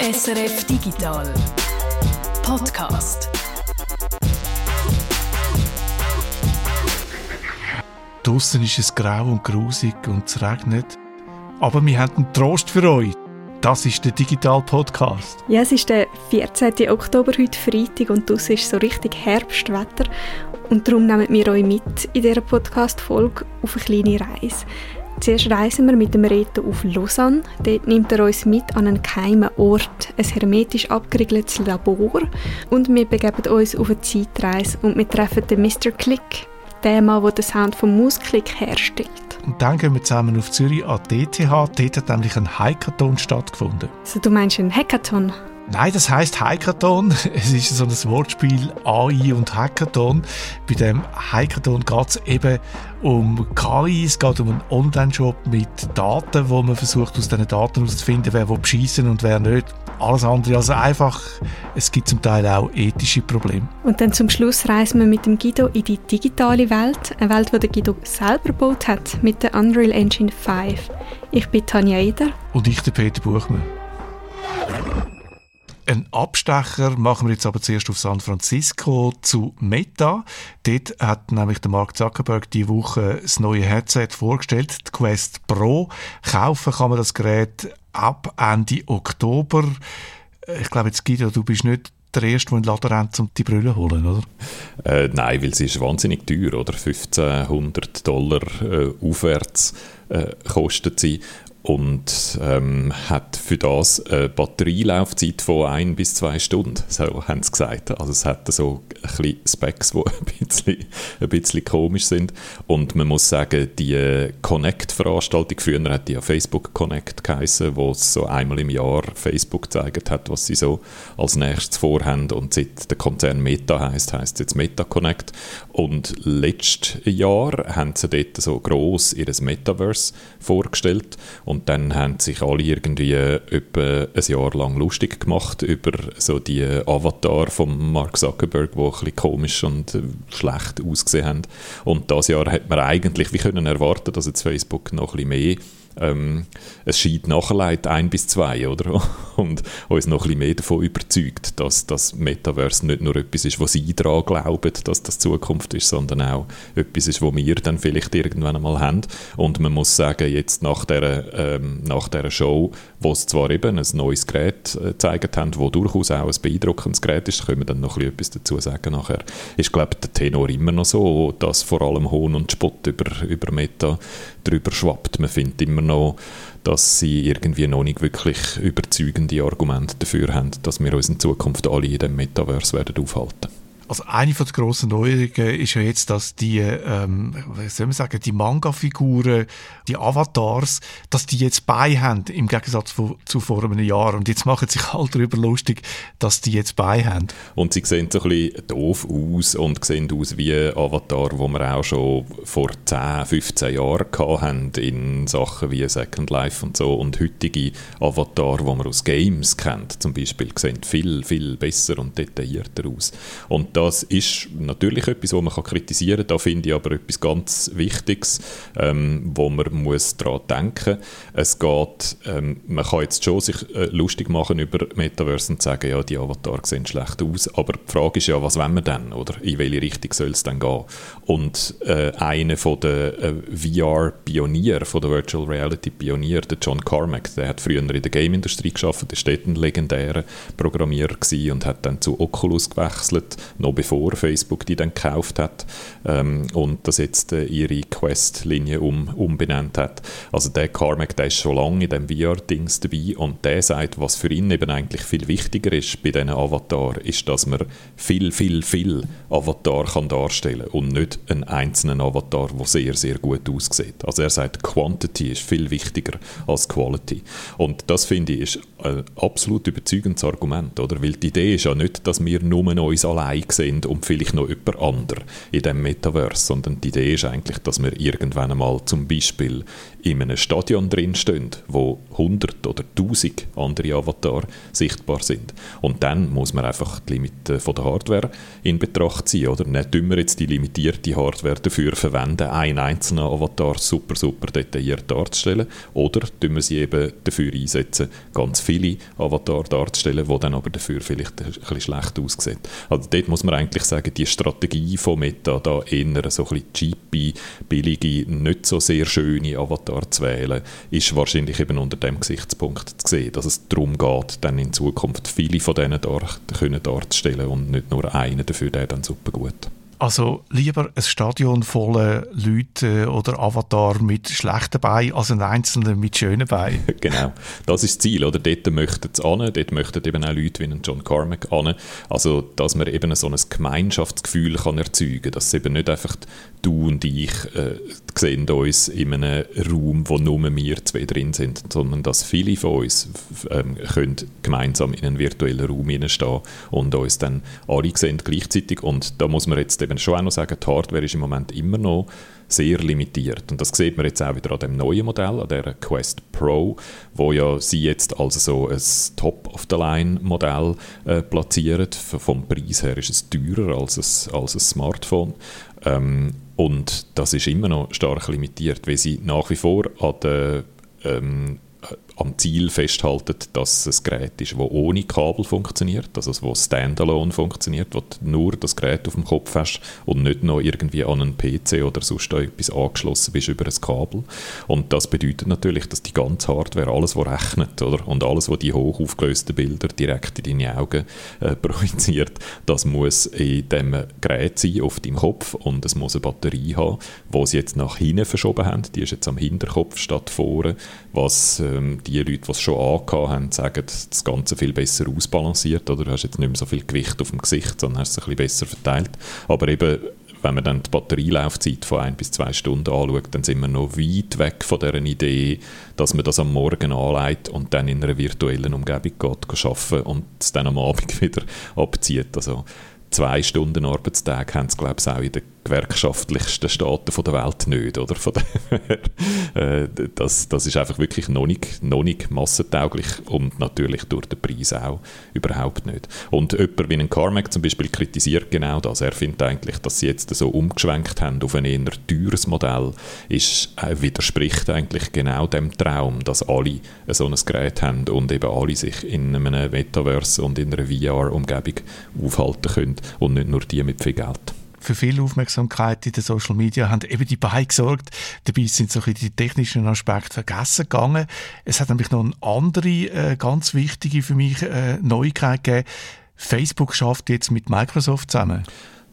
SRF Digital Podcast. Draussen ist es grau und grusig und es regnet. Aber wir haben einen Trost für euch. Das ist der Digital Podcast. Ja, es ist der 14. Oktober, heute Freitag, und draussen ist so richtig Herbstwetter. Und darum nehmen wir euch mit in dieser Podcast-Folge auf eine kleine Reise. Zuerst reisen wir mit dem Reto auf Lausanne. Dort nimmt er uns mit an einen geheimen Ort, ein hermetisch abgeriegeltes Labor. Und wir begeben uns auf eine Zeitreise und wir treffen den Mr. Click, den Mann, der den Sound vom Mausklick herstellt. Und dann gehen wir zusammen auf Zürich an die ETH. Dort hat nämlich ein Hackathon stattgefunden. Also du meinst einen Hackathon? Nein, das heißt Hackathon. Es ist so ein Wortspiel AI und Hackathon. Bei dem Hackathon geht es eben um KI, es geht um einen Online-Shop mit Daten, wo man versucht, aus diesen Daten herauszufinden, wer beschissen und wer nicht. Alles andere als einfach. Es gibt zum Teil auch ethische Probleme. Und dann zum Schluss reisen wir mit dem Guido in die digitale Welt, eine Welt, die der Guido selber gebaut hat, mit der Unreal Engine 5. Ich bin Tanja Eder. Und ich, der Peter Buchmann. Ein Abstecher machen wir jetzt aber zuerst auf San Francisco zu Meta. Dort hat nämlich der Mark Zuckerberg die Woche das neue Headset vorgestellt, die Quest Pro. Kaufen kann man das Gerät ab Ende Oktober. Ich glaube, jetzt Guido, du bist nicht der Erste, der in den Laden rennt, um die Brille holen, oder? Äh, nein, weil sie ist wahnsinnig teuer, oder? 1500 Dollar äh, aufwärts äh, kostet sie und ähm, hat für das eine Batterielaufzeit von ein bis zwei Stunden, so haben sie gesagt. Also es hat so ein bisschen Specs, die ein bisschen, ein bisschen komisch sind. Und man muss sagen, die Connect-Veranstaltung, früher hat die ja Facebook Connect geheißen, wo es so einmal im Jahr Facebook gezeigt hat, was sie so als nächstes vorhaben. Und seit der Konzern Meta heißt, heißt jetzt Meta Connect. Und letztes Jahr haben sie dort so gross ihr Metaverse vorgestellt und dann haben sich alle irgendwie etwa ein Jahr lang lustig gemacht über so die Avatar von Mark Zuckerberg, die ein bisschen komisch und äh, schlecht ausgesehen haben. Und das Jahr hat man eigentlich wie können erwarten, dass jetzt Facebook noch ein bisschen mehr ähm, es scheint nachher ein bis zwei, oder? Und uns noch ein bisschen mehr davon überzeugt, dass das Metaverse nicht nur etwas ist, wo sie daran glauben, dass das Zukunft ist, sondern auch etwas ist, wo wir dann vielleicht irgendwann einmal haben. Und man muss sagen, jetzt nach dieser, ähm, nach dieser Show, wo es zwar eben ein neues Gerät äh, gezeigt haben, wo durchaus auch ein beeindruckendes Gerät ist, können wir dann noch ein etwas dazu sagen nachher, ist, glaube ich, der Tenor immer noch so, dass vor allem Hohn und Spott über, über Meta drüber schwappt. Man findet immer noch, dass sie irgendwie noch nicht wirklich überzeugende Argumente dafür haben, dass wir uns in Zukunft alle in dem Metaverse werden aufhalten also eine von den grossen Neuerungen ist ja jetzt, dass die, ähm, wie soll man sagen, die Manga-Figuren, die Avatars, dass die jetzt bei haben, im Gegensatz zu, zu vor einem Jahr. Und jetzt machen sich alle darüber lustig, dass die jetzt bei haben. Und sie sehen so ein bisschen doof aus und sehen aus wie Avatar, wo wir auch schon vor 10, 15 Jahren hatten in Sachen wie Second Life und so. Und heutige Avatar, die man aus Games kennt, zum Beispiel, sehen viel, viel besser und detaillierter aus. Und das ist natürlich etwas, was man kritisieren kann. Da finde ich aber etwas ganz Wichtiges, ähm, wo man muss daran denken. Es geht, ähm, man kann jetzt schon sich äh, lustig machen über Metaverse und sagen, ja, die Avatars sehen schlecht aus, aber die Frage ist ja, was wollen wir denn, oder? In welche Richtung soll es denn gehen? Und äh, einer der äh, VR-Pionier, der Virtual Reality-Pionier, der John Carmack, der hat früher in der Game-Industrie geschafft, der war ein legendärer Programmierer und hat dann zu Oculus gewechselt, noch bevor Facebook die dann gekauft hat ähm, und das jetzt äh, ihre Quest-Linie um, umbenannt hat. Also der Carmack, der ist schon lange in dem VR-Dings dabei und der sagt, was für ihn eben eigentlich viel wichtiger ist bei diesen Avatar, ist, dass man viel, viel, viel Avatar kann darstellen und nicht einen einzelnen Avatar, der sehr, sehr gut aussieht. Also er sagt, Quantity ist viel wichtiger als Quality. Und das finde ich ist ein absolut überzeugendes Argument, oder? Weil die Idee ist ja nicht, dass wir nur uns allein sind und vielleicht noch jemand anderes in diesem Metaverse, sondern die Idee ist eigentlich, dass wir irgendwann einmal zum Beispiel in einem Stadion drinstehen, wo 100 oder 1000 andere Avatar sichtbar sind. Und dann muss man einfach die Limite der Hardware in Betracht ziehen, oder? Nicht immer jetzt die limitierte Hardware dafür verwenden, einen einzelnen Avatar super, super detailliert darzustellen, oder wir sie eben dafür einsetzen, ganz viele Avatar darzustellen, die dann aber dafür vielleicht bisschen schlecht aussehen. Also dort muss man eigentlich sagen, die Strategie von Meta, da eher so ein bisschen cheapy, billige, nicht so sehr schöne Avatar zu wählen, ist wahrscheinlich eben unter dem Gesichtspunkt zu sehen, dass es darum geht, dann in Zukunft viele von denen dar können darzustellen und nicht nur einen dafür, der dann super gut. Also lieber ein Stadion voller Leute oder Avatar mit schlechten Beinen als ein einzelner mit schönen Beinen. genau, das ist das Ziel. Oder? Dort möchten sie an, dort möchten eben auch Leute wie John Carmack an. Also, dass man eben so ein Gemeinschaftsgefühl kann erzeugen kann. Dass es eben nicht einfach du und ich äh, sehen uns in einem Raum, wo nur wir zwei drin sind, sondern dass viele von uns ähm, können gemeinsam in einen virtuellen Raum hineinstehen und uns dann alle sehen gleichzeitig. Und da muss man jetzt eben schon auch noch sagen, die Hardware ist im Moment immer noch sehr limitiert. Und das sieht man jetzt auch wieder an dem neuen Modell, an der Quest Pro, wo ja sie jetzt also so ein Top-of-the-Line-Modell äh, platziert. Vom Preis her ist es teurer als ein, als ein Smartphone. Ähm, und das ist immer noch stark limitiert, weil sie nach wie vor an der ähm, am Ziel festhalten, dass es ein Gerät ist, das ohne Kabel funktioniert, also das standalone funktioniert, wo du nur das Gerät auf dem Kopf hast und nicht noch irgendwie an einen PC oder sonst etwas angeschlossen bist über ein Kabel. Und das bedeutet natürlich, dass die ganze Hardware, alles, was rechnet oder? und alles, was die hoch aufgelösten Bilder direkt in deine Augen äh, projiziert, das muss in dem Gerät sein, auf deinem Kopf und es muss eine Batterie haben, die sie jetzt nach hinten verschoben haben. Die ist jetzt am Hinterkopf statt vorne, was ähm, die Leute, die es schon angehabt haben, sagen, das Ganze viel besser ausbalanciert. Oder du hast jetzt nicht mehr so viel Gewicht auf dem Gesicht, sondern hast es ein bisschen besser verteilt. Aber eben, wenn man dann die Batterielaufzeit von ein bis zwei Stunden anschaut, dann sind wir noch weit weg von der Idee, dass man das am Morgen anlegt und dann in einer virtuellen Umgebung geht, arbeiten und es dann am Abend wieder abzieht. Also zwei Stunden Arbeitstag haben sie, glaube ich, auch in den gewerkschaftlichsten Staaten der Welt nicht. Oder? Von äh, das, das ist einfach wirklich noch nicht, noch nicht massentauglich und natürlich durch den Preis auch überhaupt nicht. Und jemand wie ein Carmack zum Beispiel kritisiert genau das. Er findet eigentlich, dass sie jetzt so umgeschwenkt haben auf ein eher teures Modell, ist, äh, widerspricht eigentlich genau dem Traum, dass alle so ein Gerät haben und eben alle sich in einem Metaverse und in einer VR-Umgebung aufhalten können und nicht nur die mit viel Geld für viel Aufmerksamkeit in den Social Media haben eben die beiden gesorgt. Dabei sind so die technischen Aspekte vergessen gegangen. Es hat nämlich noch eine andere, äh, ganz wichtige für mich äh, Neuigkeit gegeben. Facebook schafft jetzt mit Microsoft zusammen.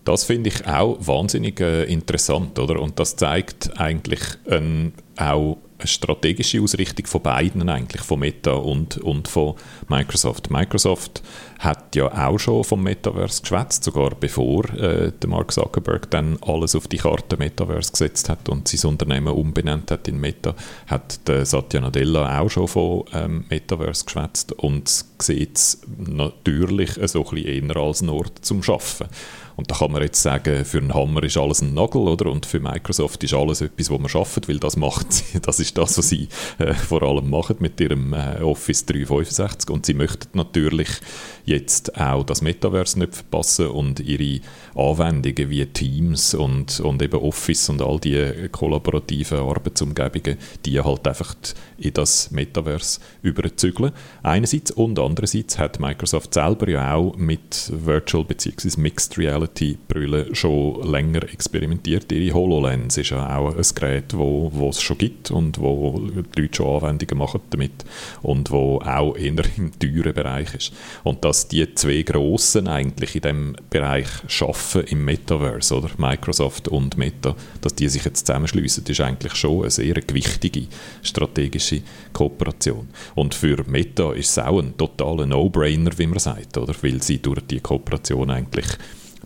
Das finde ich auch wahnsinnig äh, interessant, oder? Und das zeigt eigentlich ähm, auch eine strategische Ausrichtung von beiden eigentlich, von Meta und, und von Microsoft. Microsoft hat ja auch schon vom Metaverse geschwätzt, sogar bevor äh, der Mark Zuckerberg dann alles auf die Karte Metaverse gesetzt hat und sein Unternehmen umbenannt hat in Meta, hat der Satya Nadella auch schon von ähm, Metaverse geschwätzt und sieht es natürlich so ein bisschen eher als ein Ort zum Schaffen. Und da kann man jetzt sagen, für einen Hammer ist alles ein Nagel, oder? Und für Microsoft ist alles etwas, was man schafft, weil das macht sie, das ist das, was sie äh, vor allem machen mit ihrem äh, Office 365. Und sie möchten natürlich jetzt auch das Metaverse nicht verpassen und ihre Anwendungen wie Teams und, und eben Office und all die kollaborativen Arbeitsumgebungen, die halt einfach in das Metaverse überzügeln. Einerseits und andererseits hat Microsoft selber ja auch mit Virtual bzw. Mixed Reality Brüllen schon länger experimentiert. Ihre HoloLens ist ja auch ein Gerät, wo, wo es schon gibt und wo die Leute schon Anwendungen machen damit und wo auch eher im teuren Bereich ist. Und das dass die zwei Grossen eigentlich in dem Bereich schaffen im Metaverse, oder Microsoft und Meta, dass die sich jetzt zusammenschließen, ist eigentlich schon eine sehr gewichtige strategische Kooperation. Und für Meta ist es auch ein totaler No-Brainer, wie man sagt, oder? Weil sie durch die Kooperation eigentlich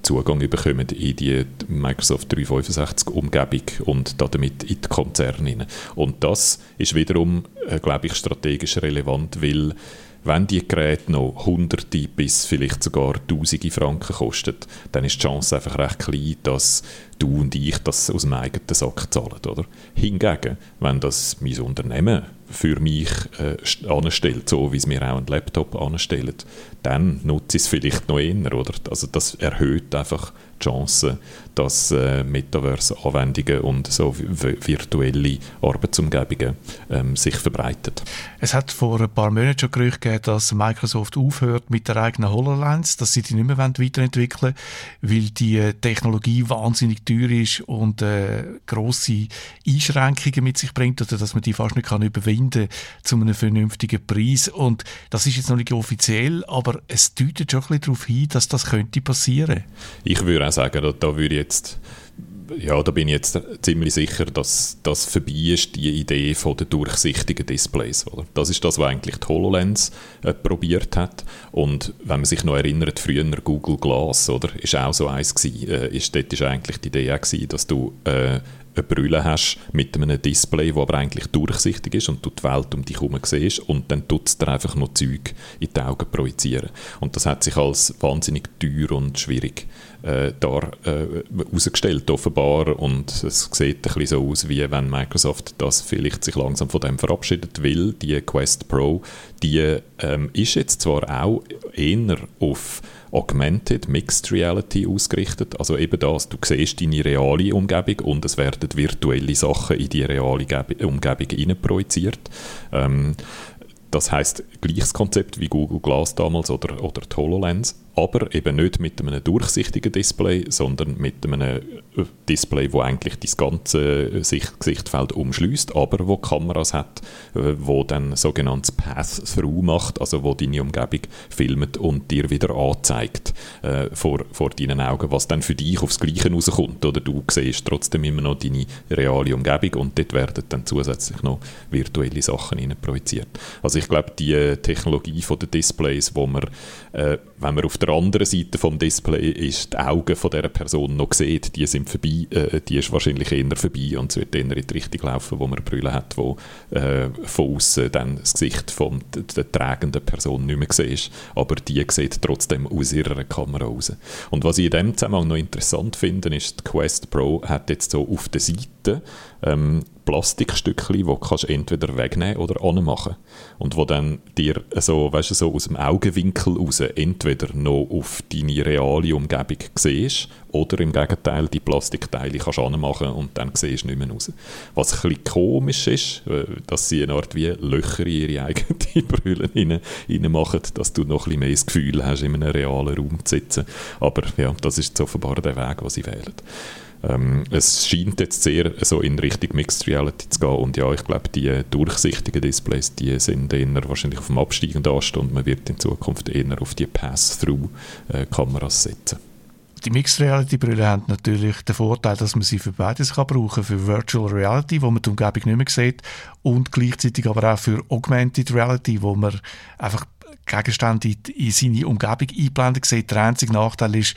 Zugang bekommen in die Microsoft 365 Umgebung und damit in die Konzerne. Und das ist wiederum, äh, glaube ich, strategisch relevant, weil wenn die Geräte noch Hunderte bis vielleicht sogar Tausende Franken kosten, dann ist die Chance einfach recht klein, dass du und ich das aus dem eigenen Sack zahlen. Oder? Hingegen, wenn das mein Unternehmen für mich äh, anstellt, so wie es mir auch einen Laptop anstellt, dann nutze ich es vielleicht noch eher. Oder? Also das erhöht einfach die Chance, dass äh, Metaverse-Anwendungen und so virtuelle Arbeitsumgebungen ähm, sich verbreiten. Es hat vor ein paar Monaten schon Gerüchte gegeben, dass Microsoft aufhört mit der eigenen HoloLens, dass sie die nicht mehr weiterentwickeln wollen, weil die äh, Technologie wahnsinnig teuer ist und äh, grosse Einschränkungen mit sich bringt oder dass man die fast nicht kann überwinden zu einem vernünftigen Preis. Und das ist jetzt noch nicht offiziell, aber es deutet schon ein bisschen darauf hin, dass das könnte passieren. Ich würde auch sagen, da, da würde jetzt ja, da bin ich jetzt ziemlich sicher, dass das vorbei ist, die Idee von den durchsichtigen Displays. Oder? Das ist das, was eigentlich die HoloLens äh, probiert hat. Und wenn man sich noch erinnert, früher Google Glass, oder, ist auch so eins gewesen. Äh, ist, dort ist eigentlich die Idee auch gewesen, dass du äh, eine Brille hast mit einem Display, das aber eigentlich durchsichtig ist und du die Welt um dich herum siehst und dann tut es dir einfach noch Zeug in die Augen projizieren. Und das hat sich als wahnsinnig teuer und schwierig äh, da äh, herausgestellt offenbar und es sieht ein bisschen so aus, wie wenn Microsoft das vielleicht sich langsam von dem verabschiedet will. Die Quest Pro, die ähm, ist jetzt zwar auch eher auf Augmented Mixed Reality ausgerichtet. Also eben das, du siehst deine reale Umgebung und es werden virtuelle Sachen in die reale Umgebung hinein projiziert. Ähm, das heißt gleiches Konzept wie Google Glass damals oder, oder HoloLens aber eben nicht mit einem durchsichtigen Display, sondern mit einem äh, Display, wo eigentlich das ganze äh, Sicht Gesichtfeld umschließt, aber wo Kameras hat, äh, wo dann sogenanntes Path-Through macht, also wo deine Umgebung filmt und dir wieder anzeigt äh, vor, vor deinen Augen, was dann für dich aufs Gleiche rauskommt. Oder du siehst trotzdem immer noch deine reale Umgebung und dort werden dann zusätzlich noch virtuelle Sachen projiziert. Also ich glaube, die Technologie von den Displays, wo man, äh, wenn man auf der anderen Seite vom Display ist, die Augen von dieser Person noch sieht, die sind vorbei, äh, die ist wahrscheinlich eher vorbei und es wird eher in die Richtung laufen, wo man Brille hat, wo äh, von außen dann das Gesicht von der tragenden Person nicht mehr sieht, aber die sieht trotzdem aus ihrer Kamera raus. Und was ich in dem Zusammenhang noch interessant finde, ist, die Quest Pro hat jetzt so auf der Seite ähm, Plastikstückchen, kannst du entweder wegnehmen oder anmachen. Und wo dann dir so, weißt du, so aus dem Augenwinkel raus entweder noch auf deine reale Umgebung siehst oder im Gegenteil die Plastikteile kannst anmachen und dann siehst du nicht mehr raus. Was ein bisschen komisch ist, äh, dass sie eine Art wie Löcher in ihre eigenen Brille rein, rein machen, dass du noch ein bisschen mehr das Gefühl hast, in einem realen Raum zu sitzen. Aber ja, das ist offenbar der Weg, den sie wählen. Ähm, es scheint jetzt sehr so in Richtung Mixed Reality zu gehen und ja, ich glaube, die durchsichtigen Displays, die sind eher wahrscheinlich auf dem absteigenden Ast und man wird in Zukunft eher auf die Pass-Through-Kameras setzen. Die Mixed Reality Brille haben natürlich den Vorteil, dass man sie für beides kann brauchen für Virtual Reality, wo man die Umgebung nicht mehr sieht, und gleichzeitig aber auch für Augmented Reality, wo man einfach Gegenstände in seine Umgebung einblendet sieht. Der einzige Nachteil ist,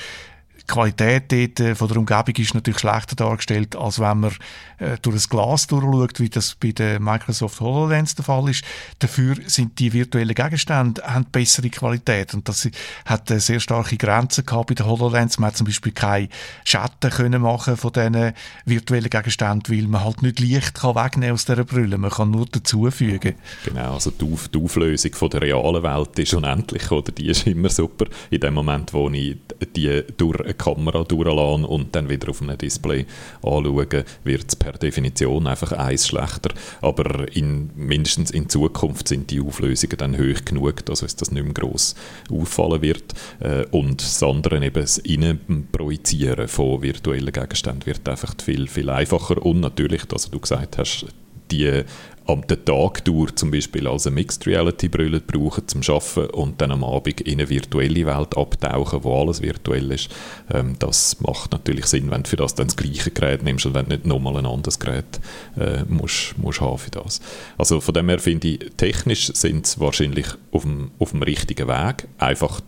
die Qualität dort, äh, von der Umgebung ist natürlich schlechter dargestellt, als wenn man äh, durch das Glas durchschaut, wie das bei der Microsoft HoloLens der Fall ist. Dafür sind die virtuellen Gegenstände haben bessere Qualität und das hat äh, sehr starke Grenzen gehabt bei der HoloLens. Man hat zum Beispiel keine Schatten können machen von diesen virtuellen Gegenständen, weil man halt nicht Licht kann wegnehmen aus dieser Brille. Man kann nur dazufügen. Genau, also die, Auf die Auflösung von der realen Welt ist unendlich, oder? Die ist immer super. In dem Moment, wo ich die durch eine Kamera durchlassen und dann wieder auf einem Display anschauen, wird es per Definition einfach eins schlechter. Aber in, mindestens in Zukunft sind die Auflösungen dann hoch genug, dass uns das nicht mehr gross auffallen wird. Äh, und das andere eben das Innenprojizieren von virtuellen Gegenständen wird einfach viel, viel einfacher und natürlich, dass du gesagt hast, die am Tag durch zum Beispiel als eine Mixed Reality Brille brauchen zum Arbeiten und dann am Abend in eine virtuelle Welt abtauchen, wo alles virtuell ist. Ähm, das macht natürlich Sinn, wenn du für das dann das gleiche Gerät nimmst und wenn du nicht nochmal ein anderes Gerät äh, musst, musst haben für das. Also von dem her finde ich, technisch sind sie wahrscheinlich auf dem, auf dem richtigen Weg. Einfach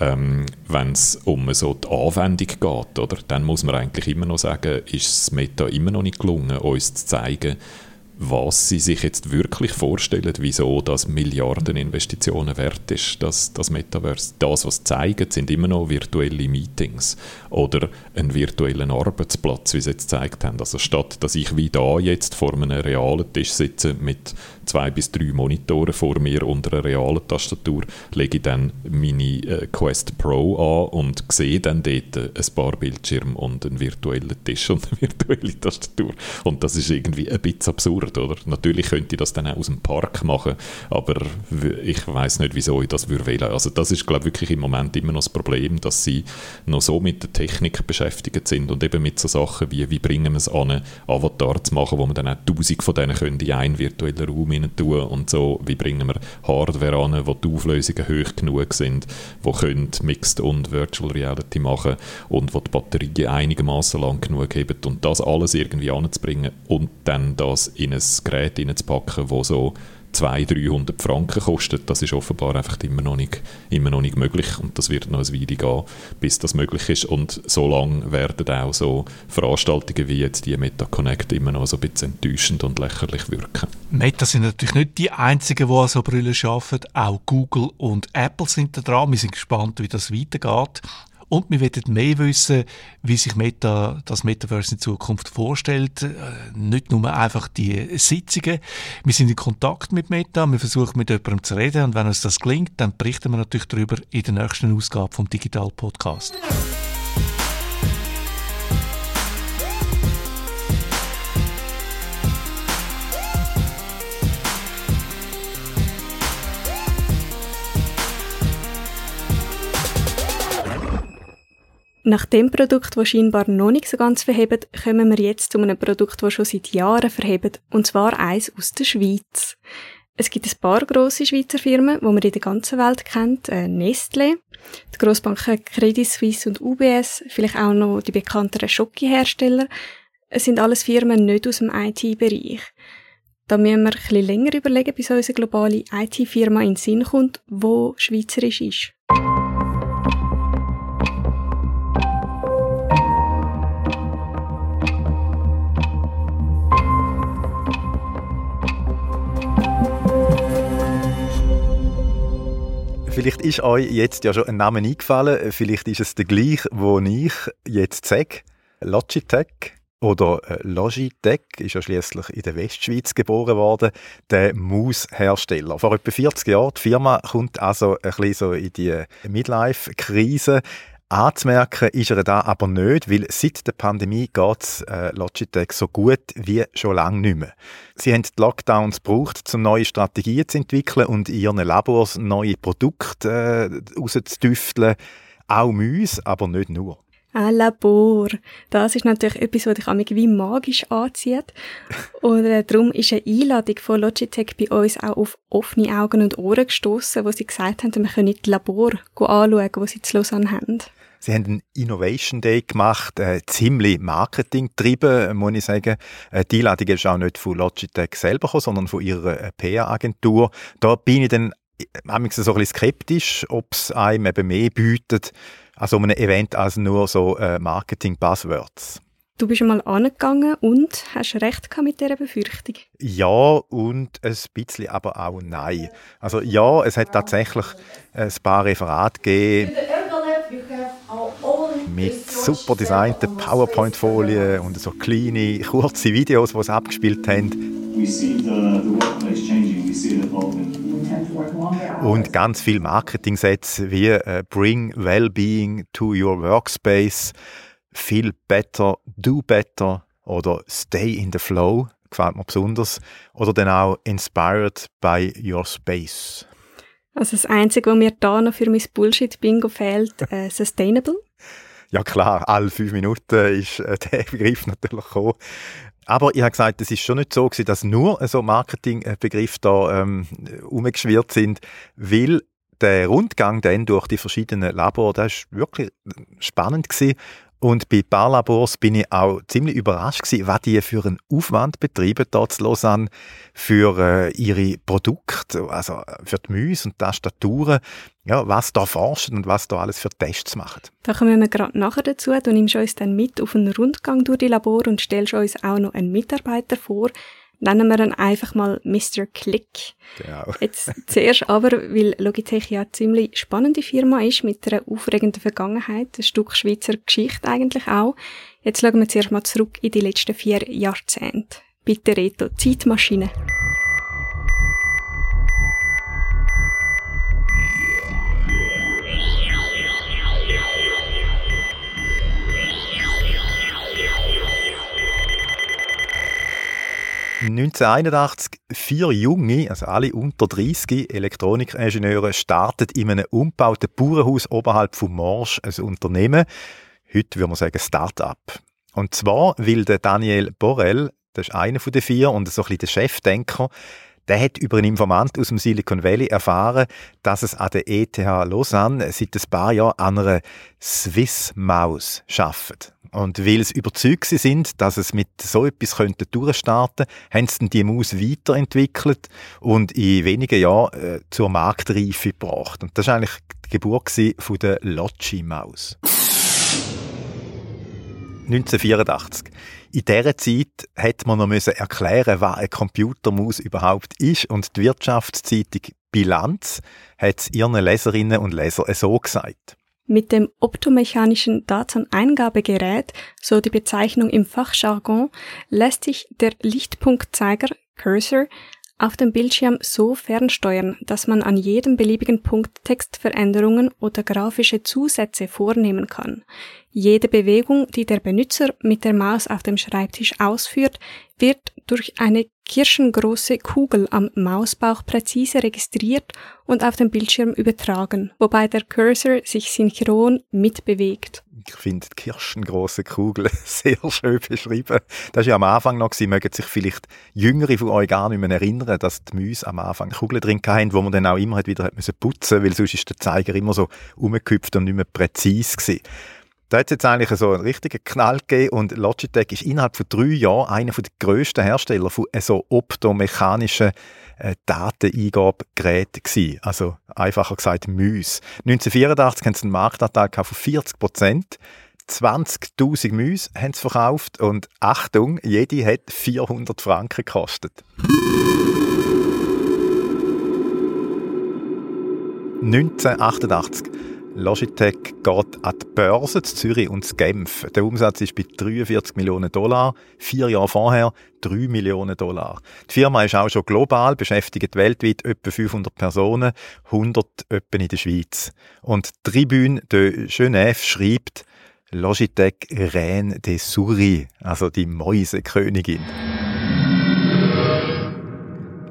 ähm, wenn es um so die Anwendung geht, oder, dann muss man eigentlich immer noch sagen, ist es Meta immer noch nicht gelungen, uns zu zeigen, was sie sich jetzt wirklich vorstellen, wieso das Milliardeninvestitionen wert ist, das, das Metaverse. Das, was zeigen, sind immer noch virtuelle Meetings oder einen virtuellen Arbeitsplatz, wie sie jetzt gezeigt haben. Also statt, dass ich wie da jetzt vor einem realen Tisch sitze mit zwei bis drei Monitoren vor mir unter einer realen Tastatur, lege ich dann meine äh, Quest Pro an und sehe dann dort ein paar Bildschirme und einen virtuellen Tisch und eine virtuelle Tastatur. Und das ist irgendwie ein bisschen absurd, oder? Natürlich könnte ich das dann auch aus dem Park machen, aber ich weiß nicht, wieso ich das würde wählen. Also das ist, glaube ich, wirklich im Moment immer noch das Problem, dass sie noch so mit der Technik beschäftigt sind und eben mit so Sachen wie, wie bringen wir es an, Avatar zu machen, wo man dann auch tausend von denen können in einen virtuellen Raum tun und so, wie bringen wir Hardware an, wo die Auflösungen hoch genug sind, wo können Mixed und Virtual Reality machen und wo die Batterien einigermaßen lang genug haben und das alles irgendwie anzubringen und dann das in ein Gerät hineinzupacken, wo so 200, 300 Franken kostet, das ist offenbar einfach immer noch, nicht, immer noch nicht möglich und das wird noch ein Weile gehen, bis das möglich ist und so lange werden auch so Veranstaltungen wie jetzt die Meta Connect immer noch so ein bisschen enttäuschend und lächerlich wirken. Meta sind natürlich nicht die einzigen, die an so Brillen arbeiten, auch Google und Apple sind da dran, wir sind gespannt, wie das weitergeht. Und wir wollen mehr wissen, wie sich Meta, das Metaverse in Zukunft vorstellt. Äh, nicht nur einfach die Sitzungen. Wir sind in Kontakt mit Meta, wir versuchen mit jemandem zu reden und wenn uns das gelingt, dann berichten wir natürlich darüber in der nächsten Ausgabe vom Digital Podcast. Nach dem Produkt, das scheinbar noch nicht so ganz verhebt, kommen wir jetzt zu einem Produkt, das schon seit Jahren verhebt, und zwar eins aus der Schweiz. Es gibt ein paar grosse Schweizer Firmen, die man in der ganzen Welt kennt. Äh, Nestlé, die Grossbanken Credit Suisse und UBS, vielleicht auch noch die bekannteren Schoki-Hersteller. Es sind alles Firmen nicht aus dem IT-Bereich. Da müssen wir ein bisschen länger überlegen, bis unsere globale IT-Firma in den Sinn kommt, wo schweizerisch ist. Vielleicht ist euch jetzt ja schon ein Name eingefallen. Vielleicht ist es der gleiche, wo ich jetzt sage. Logitech oder äh, Logitech ist ja schließlich in der Westschweiz geboren worden, der Maushersteller. Vor etwa 40 Jahren, die Firma kommt also ein bisschen so in die Midlife-Krise. Anzumerken ist er da aber nicht, weil seit der Pandemie geht es äh, Logitech so gut wie schon lange nicht mehr. Sie haben die Lockdowns gebraucht, um neue Strategien zu entwickeln und in ihren Labors neue Produkte äh, rauszudüfteln. Auch Müs, aber nicht nur. Ein Labor. Das ist natürlich etwas, was dich wie magisch anzieht. Und äh, darum ist eine Einladung von Logitech bei uns auch auf offene Augen und Ohren gestoßen, wo sie gesagt haben, wir können das Labor anschauen, wo sie zu Lausanne haben. Sie haben einen Innovation Day gemacht, äh, ziemlich Marketing getrieben, muss ich sagen. Äh, die Einladung ist auch nicht von Logitech selber gekommen, sondern von ihrer äh, PR-Agentur. Da bin ich dann manchmal so ein bisschen skeptisch, ob es einem eben mehr bietet, also um ein Event als nur so äh, Marketing-Buzzwords. Du bist einmal angegangen und hast recht gehabt mit dieser Befürchtung. Ja und ein bisschen aber auch nein. Also ja, es hat tatsächlich ein paar Referate gegeben mit super designten PowerPoint-Folien und so kleine, kurze Videos, die sie abgespielt haben. Und ganz viele Marketing-Sätze wie uh, Bring Wellbeing to your workspace, Feel better, do better oder Stay in the flow, gefällt mir besonders. Oder dann auch Inspired by your space. Also das Einzige, was mir da noch für mein Bullshit-Bingo fehlt, äh, Sustainable. Ja klar, alle fünf Minuten ist äh, der Begriff natürlich gekommen. Aber ich habe gesagt, es ist schon nicht so gewesen, dass nur so Marketingbegriffe da ähm, umgeschwirrt sind, weil der Rundgang dann durch die verschiedenen Labor, das war wirklich spannend gewesen. Und bei Barlabors bin ich auch ziemlich überrascht gewesen, was die für einen Aufwand betreiben dort zu Lausanne für äh, ihre Produkte, also für die Mäuse und Tastaturen, ja, was da forschen und was da alles für Tests machen. Da kommen wir gerade nachher dazu. Du nimmst uns dann mit auf einen Rundgang durch die Labor und stellst uns auch noch einen Mitarbeiter vor, Nennen wir ihn einfach mal Mr. Click. Genau. Jetzt zuerst aber, weil Logitech ja eine ziemlich spannende Firma ist mit einer aufregenden Vergangenheit, ein Stück Schweizer Geschichte eigentlich auch. Jetzt schauen wir zuerst mal zurück in die letzten vier Jahrzehnte. Bitte Reto, Zeitmaschine. 1981 vier junge, also alle unter 30 Elektronikingenieure starten in einem umgebauten Bauernhaus oberhalb von Morsch ein Unternehmen. Heute würde man sagen Start-up. Und zwar will der Daniel Borrell, das ist einer von den vier und so ein bisschen der Chefdenker, der hat über einen Informant aus dem Silicon Valley erfahren, dass es an der ETH Lausanne seit ein paar Jahren an einer Swiss Maus arbeitet. Und weil sie überzeugt sind, dass es mit so etwas könnte durchstarten, haben sie die Maus weiterentwickelt und in wenigen Jahren äh, zur Marktreife gebracht. Und das war eigentlich die Geburt von der Logi-Maus. 1984. In dieser Zeit hätte man noch erklären was eine Computermaus überhaupt ist und die Wirtschaftszeitung Bilanz hat es ihren Leserinnen und Lesern so gesagt. Mit dem optomechanischen Dateneingabegerät, so die Bezeichnung im Fachjargon, lässt sich der Lichtpunktzeiger Cursor auf dem Bildschirm so fernsteuern, dass man an jedem beliebigen Punkt Textveränderungen oder grafische Zusätze vornehmen kann. Jede Bewegung, die der Benutzer mit der Maus auf dem Schreibtisch ausführt, wird durch eine kirschengroße Kugel am Mausbauch präzise registriert und auf dem Bildschirm übertragen, wobei der Cursor sich synchron mitbewegt. Ich finde die kirschengroße Kugel sehr schön beschrieben. Das war ja am Anfang noch, Sie mögen sich vielleicht Jüngere von euch gar nicht mehr erinnern, dass die Mäuse am Anfang Kugeln drin hatten, wo man dann auch immer wieder putzen musste, weil sonst ist der Zeiger immer so umgeküpft und nicht mehr präzise gewesen. Da hat es jetzt eigentlich so einen richtigen Knall gegeben und Logitech ist innerhalb von drei Jahren einer der grössten Hersteller von so optomechanischen äh, Dateneingabegeräten. Also einfacher gesagt Müs. 1984 haben sie einen Marktanteil von 40 Prozent. 20.000 Müs haben sie verkauft und Achtung, jede hat 400 Franken gekostet. 1988 Logitech geht an die Börse zu Zürich und zu Genf. Der Umsatz ist bei 43 Millionen Dollar. Vier Jahre vorher 3 Millionen Dollar. Die Firma ist auch schon global, beschäftigt weltweit etwa 500 Personen, 100 etwa in der Schweiz. Und die Tribune de Genève schreibt Logitech Reine des Souris, also die Mäusekönigin.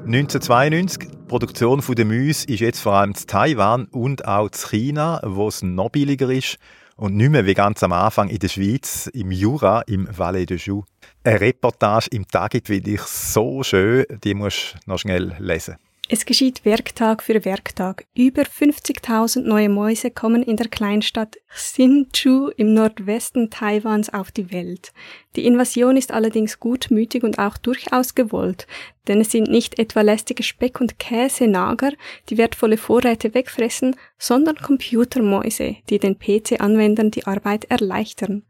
1992, die Produktion der Mäuse ist jetzt vor allem in Taiwan und auch in China, wo es noch billiger ist und nicht mehr wie ganz am Anfang in der Schweiz, im Jura, im Valais de Joux. Eine Reportage im Tagit finde ich so schön, die musst du noch schnell lesen. Es geschieht Werktag für Werktag. Über 50.000 neue Mäuse kommen in der Kleinstadt Hsinchu im Nordwesten Taiwans auf die Welt. Die Invasion ist allerdings gutmütig und auch durchaus gewollt, denn es sind nicht etwa lästige Speck- und Käsenager, die wertvolle Vorräte wegfressen, sondern Computermäuse, die den PC-Anwendern die Arbeit erleichtern.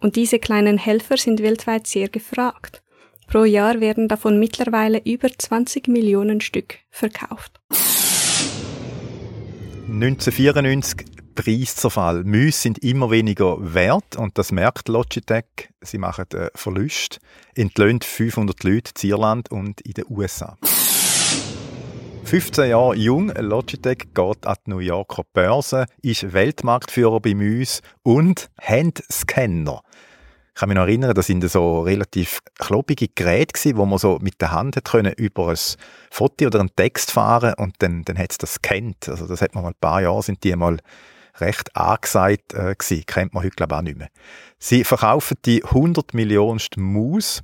Und diese kleinen Helfer sind weltweit sehr gefragt. Pro Jahr werden davon mittlerweile über 20 Millionen Stück verkauft. 1994 Preiszerfall. Müsse sind immer weniger wert und das merkt Logitech. Sie machen äh, Verlust, entlöhnt 500 Leute in Irland und in den USA. 15 Jahre jung, Logitech geht an die New Yorker Börse, ist Weltmarktführer bei Müs und Handscanner. Ich kann mich noch erinnern, das sind so relativ klobige Geräte gewesen, wo man so mit der Hand hat können über ein Foto oder einen Text fahren und dann, dann hat es das kennt. Also das hat man mal ein paar Jahre sind die mal recht angesagt äh, gewesen. Kennt man heute glaube ich auch nicht mehr. Sie verkaufen die 100 Millionenste Maus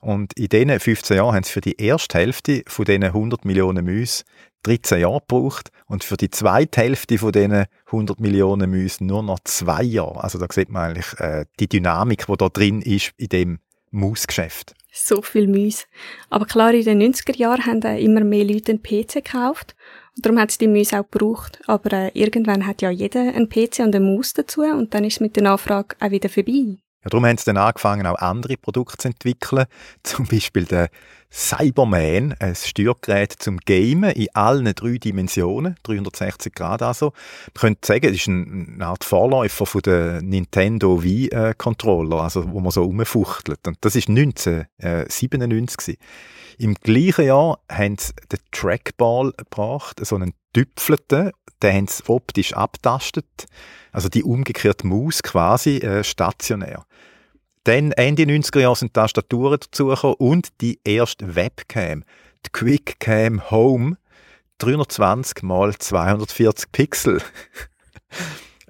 und in diesen 15 Jahren haben sie für die erste Hälfte von diesen 100 Millionen Mäuse 13 Jahre gebraucht und für die zweite Hälfte von diesen 100 Millionen Mäusen nur noch zwei Jahre. Also da sieht man eigentlich äh, die Dynamik, die da drin ist in dem Mausgeschäft. So viel Mäuse. Aber klar, in den 90er Jahren haben immer mehr Leute einen PC gekauft und darum hat es die Mäuse auch gebraucht. Aber äh, irgendwann hat ja jeder einen PC und eine Maus dazu und dann ist mit der Nachfrage auch wieder vorbei. Ja, darum haben sie dann angefangen, auch andere Produkte zu entwickeln. Zum Beispiel der Cyberman, ein Steuergerät zum Gamen in allen drei Dimensionen, 360 Grad also. Man könnte sagen, es ist eine Art Vorläufer von der Nintendo Wii-Controller, also wo man so rumfuchtelt. Und das ist 1997 Im gleichen Jahr haben sie den Trackball gebracht, so einen Tüpfelten, den haben sie optisch abtastet, also die umgekehrte Maus quasi äh, stationär. Dann Ende 90er Jahre sind Tastaturen dazugekommen und die erste Webcam, die QuickCam Home, 320 mal 240 Pixel.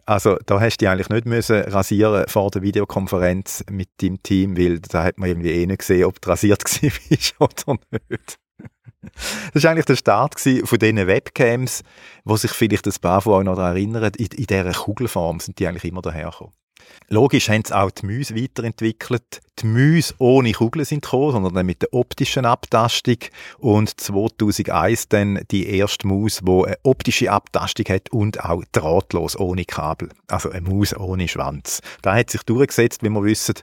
Also da hast du dich eigentlich nicht müssen rasieren vor der Videokonferenz mit deinem Team, weil da hat man irgendwie eh nicht gesehen, ob du rasiert bist oder nicht. Das war eigentlich der Start von diesen Webcams, wo sich vielleicht ein paar von euch noch daran erinnern, in, in dieser Kugelform sind die eigentlich immer dahergekommen. Logisch haben sie auch die Mäuse weiterentwickelt. Die Mäuse ohne Kugeln sind gekommen, sondern dann mit der optischen Abtastung. Und 2001 dann die erste Maus, die eine optische Abtastung hat und auch drahtlos, ohne Kabel. Also eine Maus ohne Schwanz. Da hat sich durchgesetzt, wie wir wissen,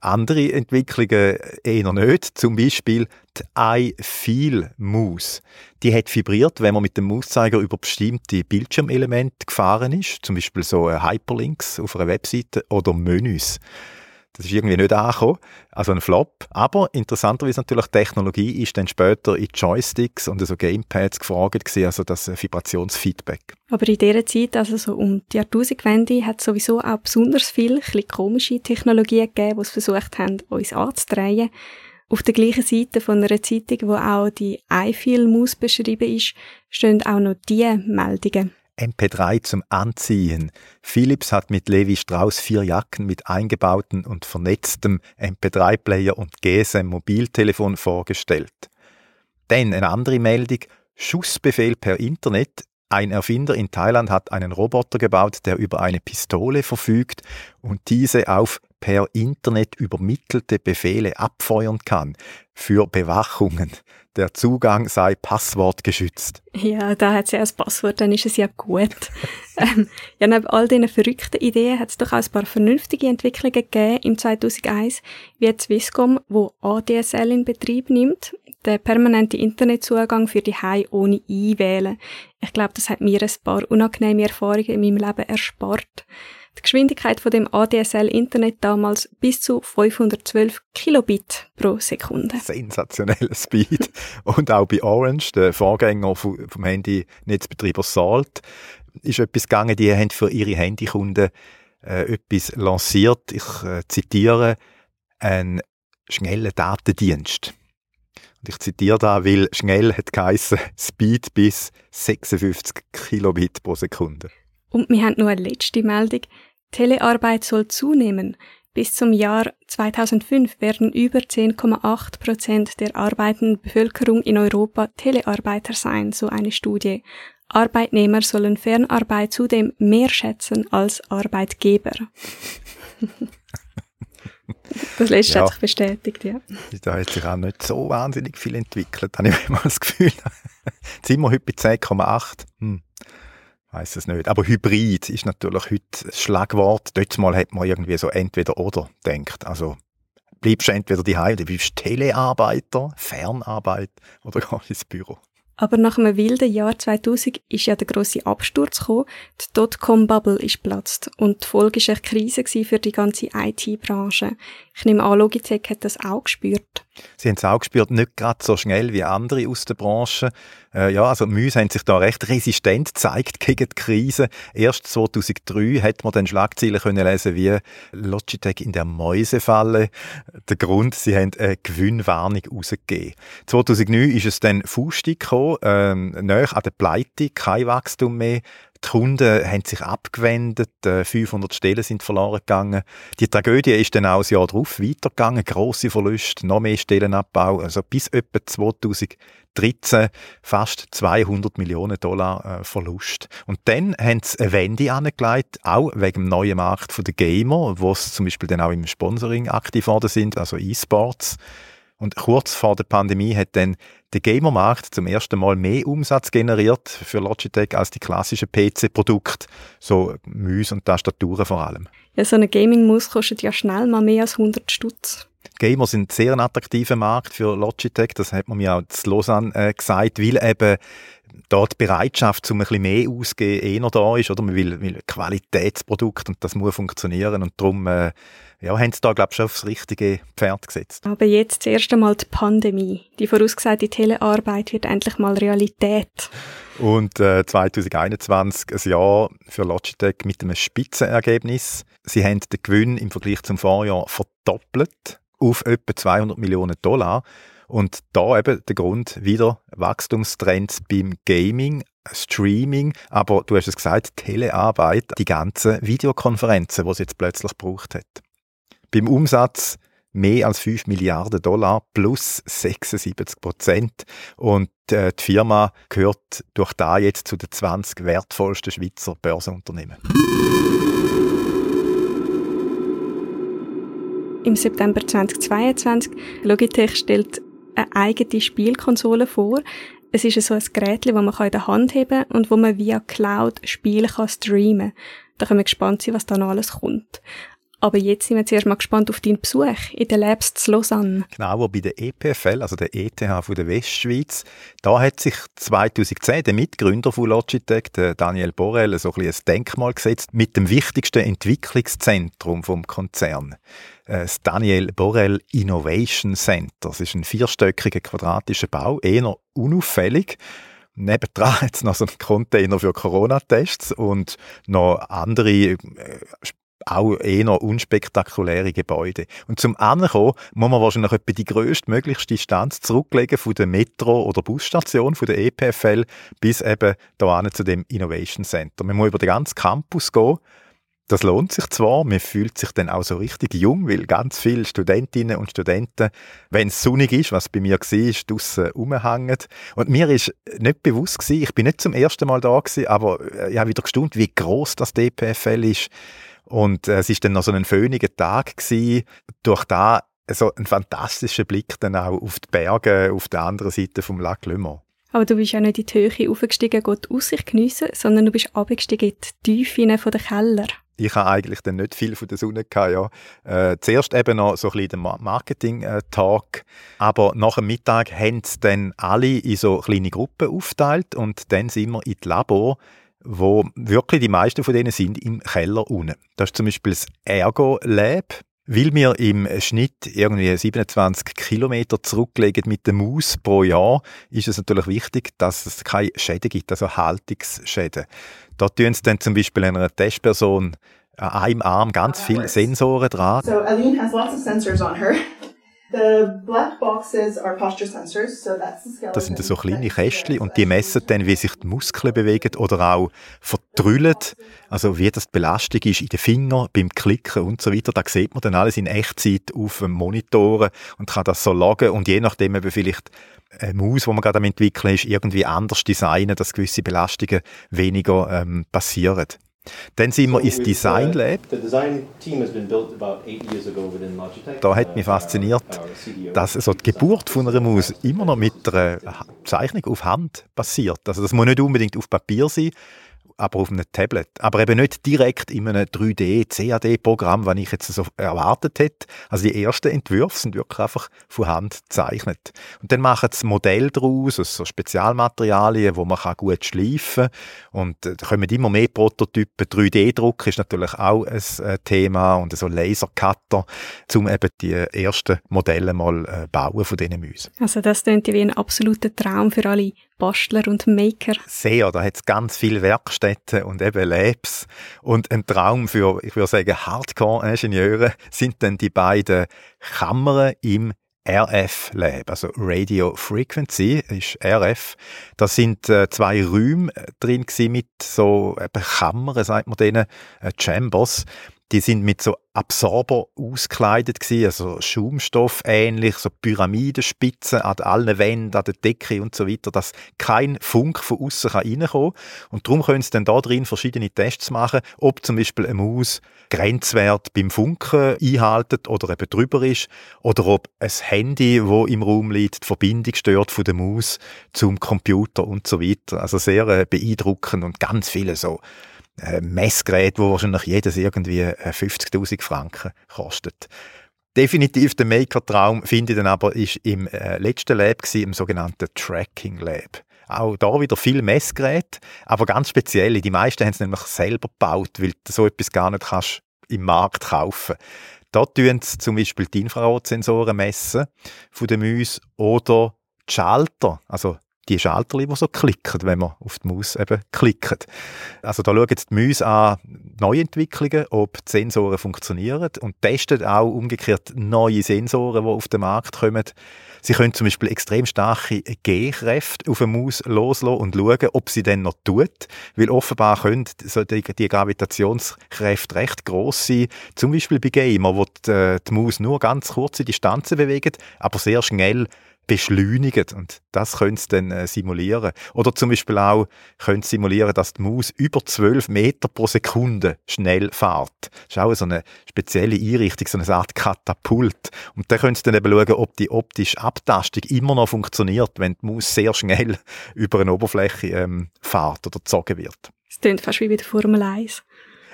andere Entwicklungen eher nicht. Zum Beispiel die iFeel-Maus. Die hat vibriert, wenn man mit dem Mauszeiger über bestimmte Bildschirmelemente gefahren ist. Zum Beispiel so Hyperlinks auf einer Webseite oder Menüs. Das ist irgendwie nicht angekommen. Also ein Flop. Aber interessanterweise natürlich, Technologie ist dann später in Joysticks und so Gamepads gefragt gewesen, also das Vibrationsfeedback. Aber in dieser Zeit, also so um die Jahrtausendwende, hat es sowieso auch besonders viele komische Technologien gegeben, die es versucht haben, uns anzudrehen. Auf der gleichen Seite von einer Zeitung, wo auch die iFeel-Maus beschrieben ist, stehen auch noch diese Meldungen. MP3 zum Anziehen. Philips hat mit Levi Strauss vier Jacken mit eingebauten und vernetztem MP3-Player und GSM-Mobiltelefon vorgestellt. Dann eine andere Meldung. Schussbefehl per Internet. Ein Erfinder in Thailand hat einen Roboter gebaut, der über eine Pistole verfügt und diese auf per Internet übermittelte Befehle abfeuern kann für Bewachungen. Der Zugang sei passwortgeschützt. Ja, da hat sie ja ein Passwort, dann ist es ja gut. ähm, ja, neben all diesen verrückten Ideen hat es doch auch ein paar vernünftige Entwicklungen gegeben im 2001, wie Swisscom, wo ADSL in Betrieb nimmt, der permanente Internetzugang für die Hai ohne Einwählen. Ich glaube, das hat mir ein paar unangenehme Erfahrungen in meinem Leben erspart. Die Geschwindigkeit von dem ADSL-Internet damals bis zu 512 Kilobit pro Sekunde. Sensationeller Speed. Und auch bei Orange, der Vorgänger vom Handy-Netzbetreiber Salt, ist etwas gegangen, die haben für ihre Handykunden äh, etwas lanciert. Ich äh, zitiere, einen schnellen Datendienst. Und ich zitiere da, weil schnell hat geheissen, Speed bis 56 Kilobit pro Sekunde. Und wir haben noch eine letzte Meldung. Telearbeit soll zunehmen. Bis zum Jahr 2005 werden über 10,8 Prozent der arbeitenden Bevölkerung in Europa Telearbeiter sein, so eine Studie. Arbeitnehmer sollen Fernarbeit zudem mehr schätzen als Arbeitgeber. Das letzte ja. hat sich bestätigt, ja. Da hat sich auch nicht so wahnsinnig viel entwickelt, habe ich immer das Gefühl. Jetzt sind wir heute bei 10,8. Hm weiß es nicht. Aber Hybrid ist natürlich heute das Schlagwort. Dort mal hat man irgendwie so entweder oder denkt. Also bleibst du entweder die oder bist Telearbeiter, Fernarbeit oder gehst ins Büro. Aber nach einem wilden Jahr 2000 ist ja der große Absturz gekommen. Die Dotcom-Bubble ist platzt und die Folge war eine Krise für die ganze IT-Branche. Ich nehme an, Logitech hat das auch gespürt. Sie haben es auch gespürt, nicht gerade so schnell wie andere aus der Branche. Äh, ja, also die Mäuse haben sich da recht resistent gezeigt gegen die Krise. Erst 2003 hat man dann Schlagzeilen können lesen wie Logitech in der Mäusefalle. Der Grund, sie haben eine Gewinnwarnung rausgegeben. 2009 ist es dann Faustig gekommen, ähm, näher an der Pleite, kein Wachstum mehr. Die Kunden haben sich abgewendet, 500 äh, Stellen sind verloren gegangen. Die Tragödie ist dann auch ein Jahr darauf weitergegangen, grosse Verluste, noch mehr Stellenabbau, also bis etwa 2013 fast 200 Millionen Dollar äh, Verlust. Und dann haben sie eine Wende angelegt, auch wegen dem neuen Markt der Gamer, wo sie zum Beispiel dann auch im Sponsoring aktiv worden sind, also E-Sports. Und kurz vor der Pandemie hat dann der Gamermarkt zum ersten Mal mehr Umsatz generiert für Logitech als die klassischen PC-Produkte, so Mäuse und Tastaturen vor allem. Ja, so eine Gaming-Maus kostet ja schnell mal mehr als 100 Stutz. Gamer sind sehr ein attraktiver Markt für Logitech, das hat man mir auch zu Lausanne äh, gesagt, weil eben da die Bereitschaft, um ein bisschen mehr auszugeben, eh noch da ist, oder? Man will, will Qualitätsprodukt und das muss funktionieren und darum äh, ja, haben sie da, glaube ich, schon aufs richtige Pferd gesetzt. Aber jetzt das erste Mal die Pandemie. Die vorausgesagte Telearbeit wird endlich mal Realität. Und äh, 2021 ein Jahr für Logitech mit einem Spitzenergebnis. Sie haben den Gewinn im Vergleich zum Vorjahr verdoppelt auf etwa 200 Millionen Dollar. Und da eben der Grund wieder Wachstumstrends beim Gaming, Streaming, aber du hast es gesagt, Telearbeit, die ganzen Videokonferenzen, die es jetzt plötzlich gebraucht hat. Beim Umsatz mehr als 5 Milliarden Dollar plus 76 Prozent. Und äh, die Firma gehört durch da jetzt zu den 20 wertvollsten Schweizer Börsenunternehmen. Im September 2022 Logitech stellt eine eigene Spielkonsole vor. Es ist so ein Gerät, das man in der Hand heben kann und wo man via Cloud Spiele kann streamen kann. Da können wir gespannt sein, was da noch alles kommt. Aber jetzt sind wir zuerst mal gespannt auf deinen Besuch in den Labs zu Lausanne. Genau, wo bei der EPFL, also der ETH von der Westschweiz, da hat sich 2010 der Mitgründer von Logitech, der Daniel Borrell, so ein, ein Denkmal gesetzt mit dem wichtigsten Entwicklungszentrum vom Konzern. Äh, das Daniel Borrell Innovation Center. Das ist ein vierstöckiger quadratischer Bau, eher unauffällig. Nebendran hat es noch so einen Container für Corona-Tests und noch andere äh, auch eher unspektakuläre Gebäude. Und zum Ankommen muss man wahrscheinlich etwa die grösstmöglichste Distanz zurücklegen von der Metro- oder Busstation, von der EPFL, bis eben da zu dem Innovation Center. Man muss über den ganzen Campus gehen. Das lohnt sich zwar, man fühlt sich dann auch so richtig jung, weil ganz viele Studentinnen und Studenten, wenn es sonnig ist, was bei mir war, draussen rumhängen. Und mir ist nicht bewusst gewesen, ich bin nicht zum ersten Mal da gewesen, aber äh, ich habe wieder gestaunt, wie groß das DPFL ist. Und äh, es ist dann noch so ein föhniger Tag gewesen. Durch da so ein fantastischer Blick dann auch auf die Berge auf der anderen Seite vom Lac Le Mans. Aber du bist ja nicht in die Höhe aufgestiegen, Gott Aussicht geniessen, sondern du bist abgestiegen in die Tiefe von den Keller. Ich habe eigentlich dann nicht viel von der Sonne gehabt, ja. Äh, zuerst eben noch so ein bisschen den Marketing-Tag, aber nach dem Mittag haben sie dann alle in so kleine Gruppen aufgeteilt und dann sind wir in die Labor wo wirklich die meisten von denen sind im Keller unten. Das ist zum Beispiel das Ergo Lab. Weil wir im Schnitt irgendwie 27 Kilometer zurücklegen mit der Maus pro Jahr, ist es natürlich wichtig, dass es keine Schäden gibt, also Haltungsschäden. Da tun sie dann zum Beispiel einer Testperson an einem Arm ganz viele Sensoren dran. So Aline has lots of sensors on her. Das sind so kleine Kästchen und die messen dann, wie sich die Muskeln bewegen oder auch vertrüllen. Also wie das die Belastung ist in den Fingern, beim Klicken und so weiter. Da sieht man dann alles in Echtzeit auf dem Monitor und kann das so loggen und je nachdem eben vielleicht eine Maus, die man gerade am entwickeln ist, irgendwie anders designen, dass gewisse Belastungen weniger ähm, passieren. Dann sind wir ins Design Lab. Da hat mich fasziniert, dass so die Geburt von einer Maus immer noch mit einer Zeichnung auf Hand passiert. Also das muss nicht unbedingt auf Papier sein, aber auf einem Tablet. Aber eben nicht direkt in einem 3D-CAD-Programm, was ich jetzt so erwartet hätte. Also die ersten Entwürfe sind wirklich einfach von Hand gezeichnet. Und dann machen sie Modell daraus, also so Spezialmaterialien, wo man gut schleifen kann. Und äh, da kommen immer mehr Prototypen. 3D-Druck ist natürlich auch ein äh, Thema und so Lasercutter, um eben die ersten Modelle mal äh, bauen von diesen Mäusen. Also das klingt wie ein absoluter Traum für alle Bastler und Maker. Sehr, da hat es ganz viele Werkstätten und eben Labs. Und ein Traum für, ich würde sagen, Hardcore-Ingenieure sind dann die beiden Kammern im RF Lab, also Radio Frequency ist RF. Da sind äh, zwei Räume äh, drin mit so eben Kammern, sagt man denen, äh, Chambers. Die sind mit so Absorber ausgekleidet gewesen, also Schaumstoff ähnlich, so Pyramidenspitzen an allen Wänden, an der Decke und so weiter, dass kein Funk von außen kann. Und darum können sie dann da drin verschiedene Tests machen, ob zum Beispiel eine Maus Grenzwert beim Funken einhaltet oder eben drüber ist, oder ob ein Handy, wo im Raum liegt, die Verbindung stört von der Maus zum Computer und so weiter. Also sehr äh, beeindruckend und ganz viele so äh, Messgerät, wo wahrscheinlich jedes irgendwie 50.000 äh, Franken kostet. Definitiv der Maker-Traum, finde ich dann aber, ist im äh, letzten Lab gewesen, im sogenannten Tracking Lab. Auch da wieder viel Messgeräte, aber ganz speziell. Die meisten haben es nämlich selber gebaut, weil du so etwas gar nicht kannst im Markt kaufen. Da tun sie zum Beispiel die Infrarotsensoren messen von den Mäusen oder die Schalter, also die Schalter, die so klicken, wenn man auf die Maus eben klickt. Also da schauen jetzt die Mäuse an Neuentwicklungen, ob die Sensoren funktionieren und testen auch umgekehrt neue Sensoren, die auf den Markt kommen. Sie können zum Beispiel extrem starke G-Kräfte auf eine Maus loslassen und schauen, ob sie dann noch tut, weil offenbar können die Gravitationskräfte recht groß sein, zum Beispiel bei Gamer, wo die, äh, die Maus nur ganz kurze Distanzen bewegt, aber sehr schnell beschleunigen. Und das können sie dann äh, simulieren. Oder zum Beispiel auch können sie simulieren, dass die Maus über 12 Meter pro Sekunde schnell fährt. Das ist auch so eine spezielle Einrichtung, so eine Art Katapult. Und da können sie dann eben schauen, ob die optische Abtastung immer noch funktioniert, wenn die Maus sehr schnell über eine Oberfläche ähm, fährt oder gezogen wird. Es klingt fast wie bei der Formel 1.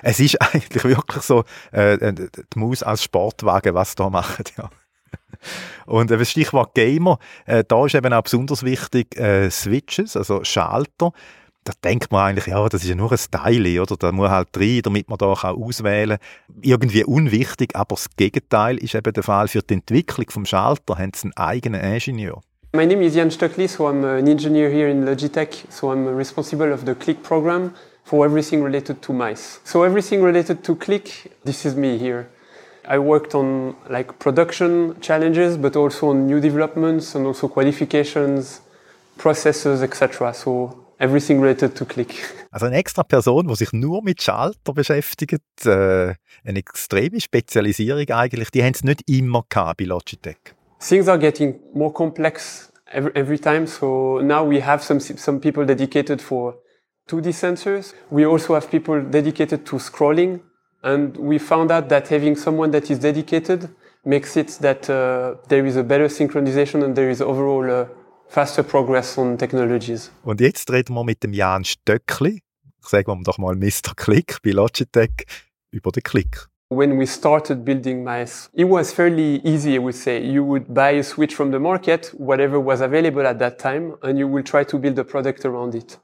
Es ist eigentlich wirklich so, äh, äh die Maus als Sportwagen, was da macht, ja. Und äh, das Stichwort Gamer, äh, da ist eben auch besonders wichtig äh, Switches, also Schalter. Da denkt man eigentlich, ja, das ist ja nur ein Teil, oder? Da muss halt rein, damit man da kann auswählen kann. Irgendwie unwichtig, aber das Gegenteil ist eben der Fall. Für die Entwicklung vom Schalter haben sie einen eigenen Ingenieur. My name is Jan Stöckli, so I'm an engineer here in Logitech. So I'm responsible of the Click program for everything related to mice. So everything related to Click, this is me here. I worked on like production challenges, but also on new developments and also qualifications, processes, etc. So everything related to Click. Also eine extra Person, die sich nur mit Schalter beschäftigt, äh, eine extreme Spezialisierung eigentlich, die haben es nicht immer gehabt bei Logitech. Things are getting more complex every, every time. So now we have some some people dedicated for 2D sensors. We also have people dedicated to scrolling And we found out that having someone that is dedicated makes it that uh, there is a better synchronization and there is overall uh, faster progress on technologies. Und jetzt reden wir mit dem Jan Stöckli, sagen wir doch mal Mr. Click bei Logitech, über den Click. When we started building mice, it was fairly easy, I would say. You would buy a switch from the market, whatever was available at that time, and you will try to build a product around it.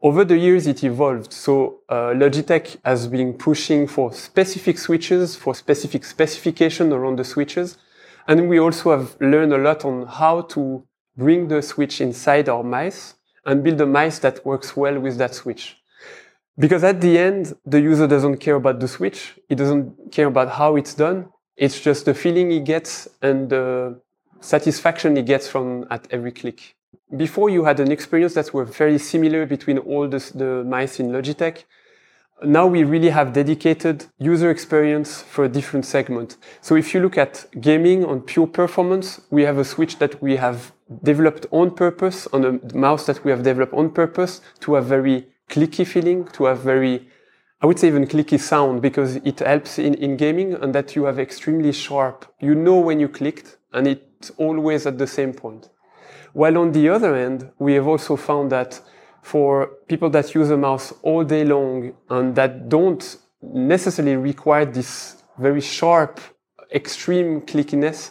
Over the years, it evolved. So uh, Logitech has been pushing for specific switches, for specific specification around the switches. And we also have learned a lot on how to bring the switch inside our mice and build a mice that works well with that switch. Because at the end, the user doesn't care about the switch. He doesn't care about how it's done. It's just the feeling he gets and the satisfaction he gets from at every click. Before you had an experience that were very similar between all the, the mice in Logitech. Now we really have dedicated user experience for a different segment. So if you look at gaming on pure performance, we have a switch that we have developed on purpose, on a mouse that we have developed on purpose to have very clicky feeling, to have very, I would say even clicky sound because it helps in, in gaming and that you have extremely sharp, you know when you clicked and it's always at the same point. While on the other end, we have also found that for people that use a mouse all day long and that don't necessarily require this very sharp, extreme clickiness,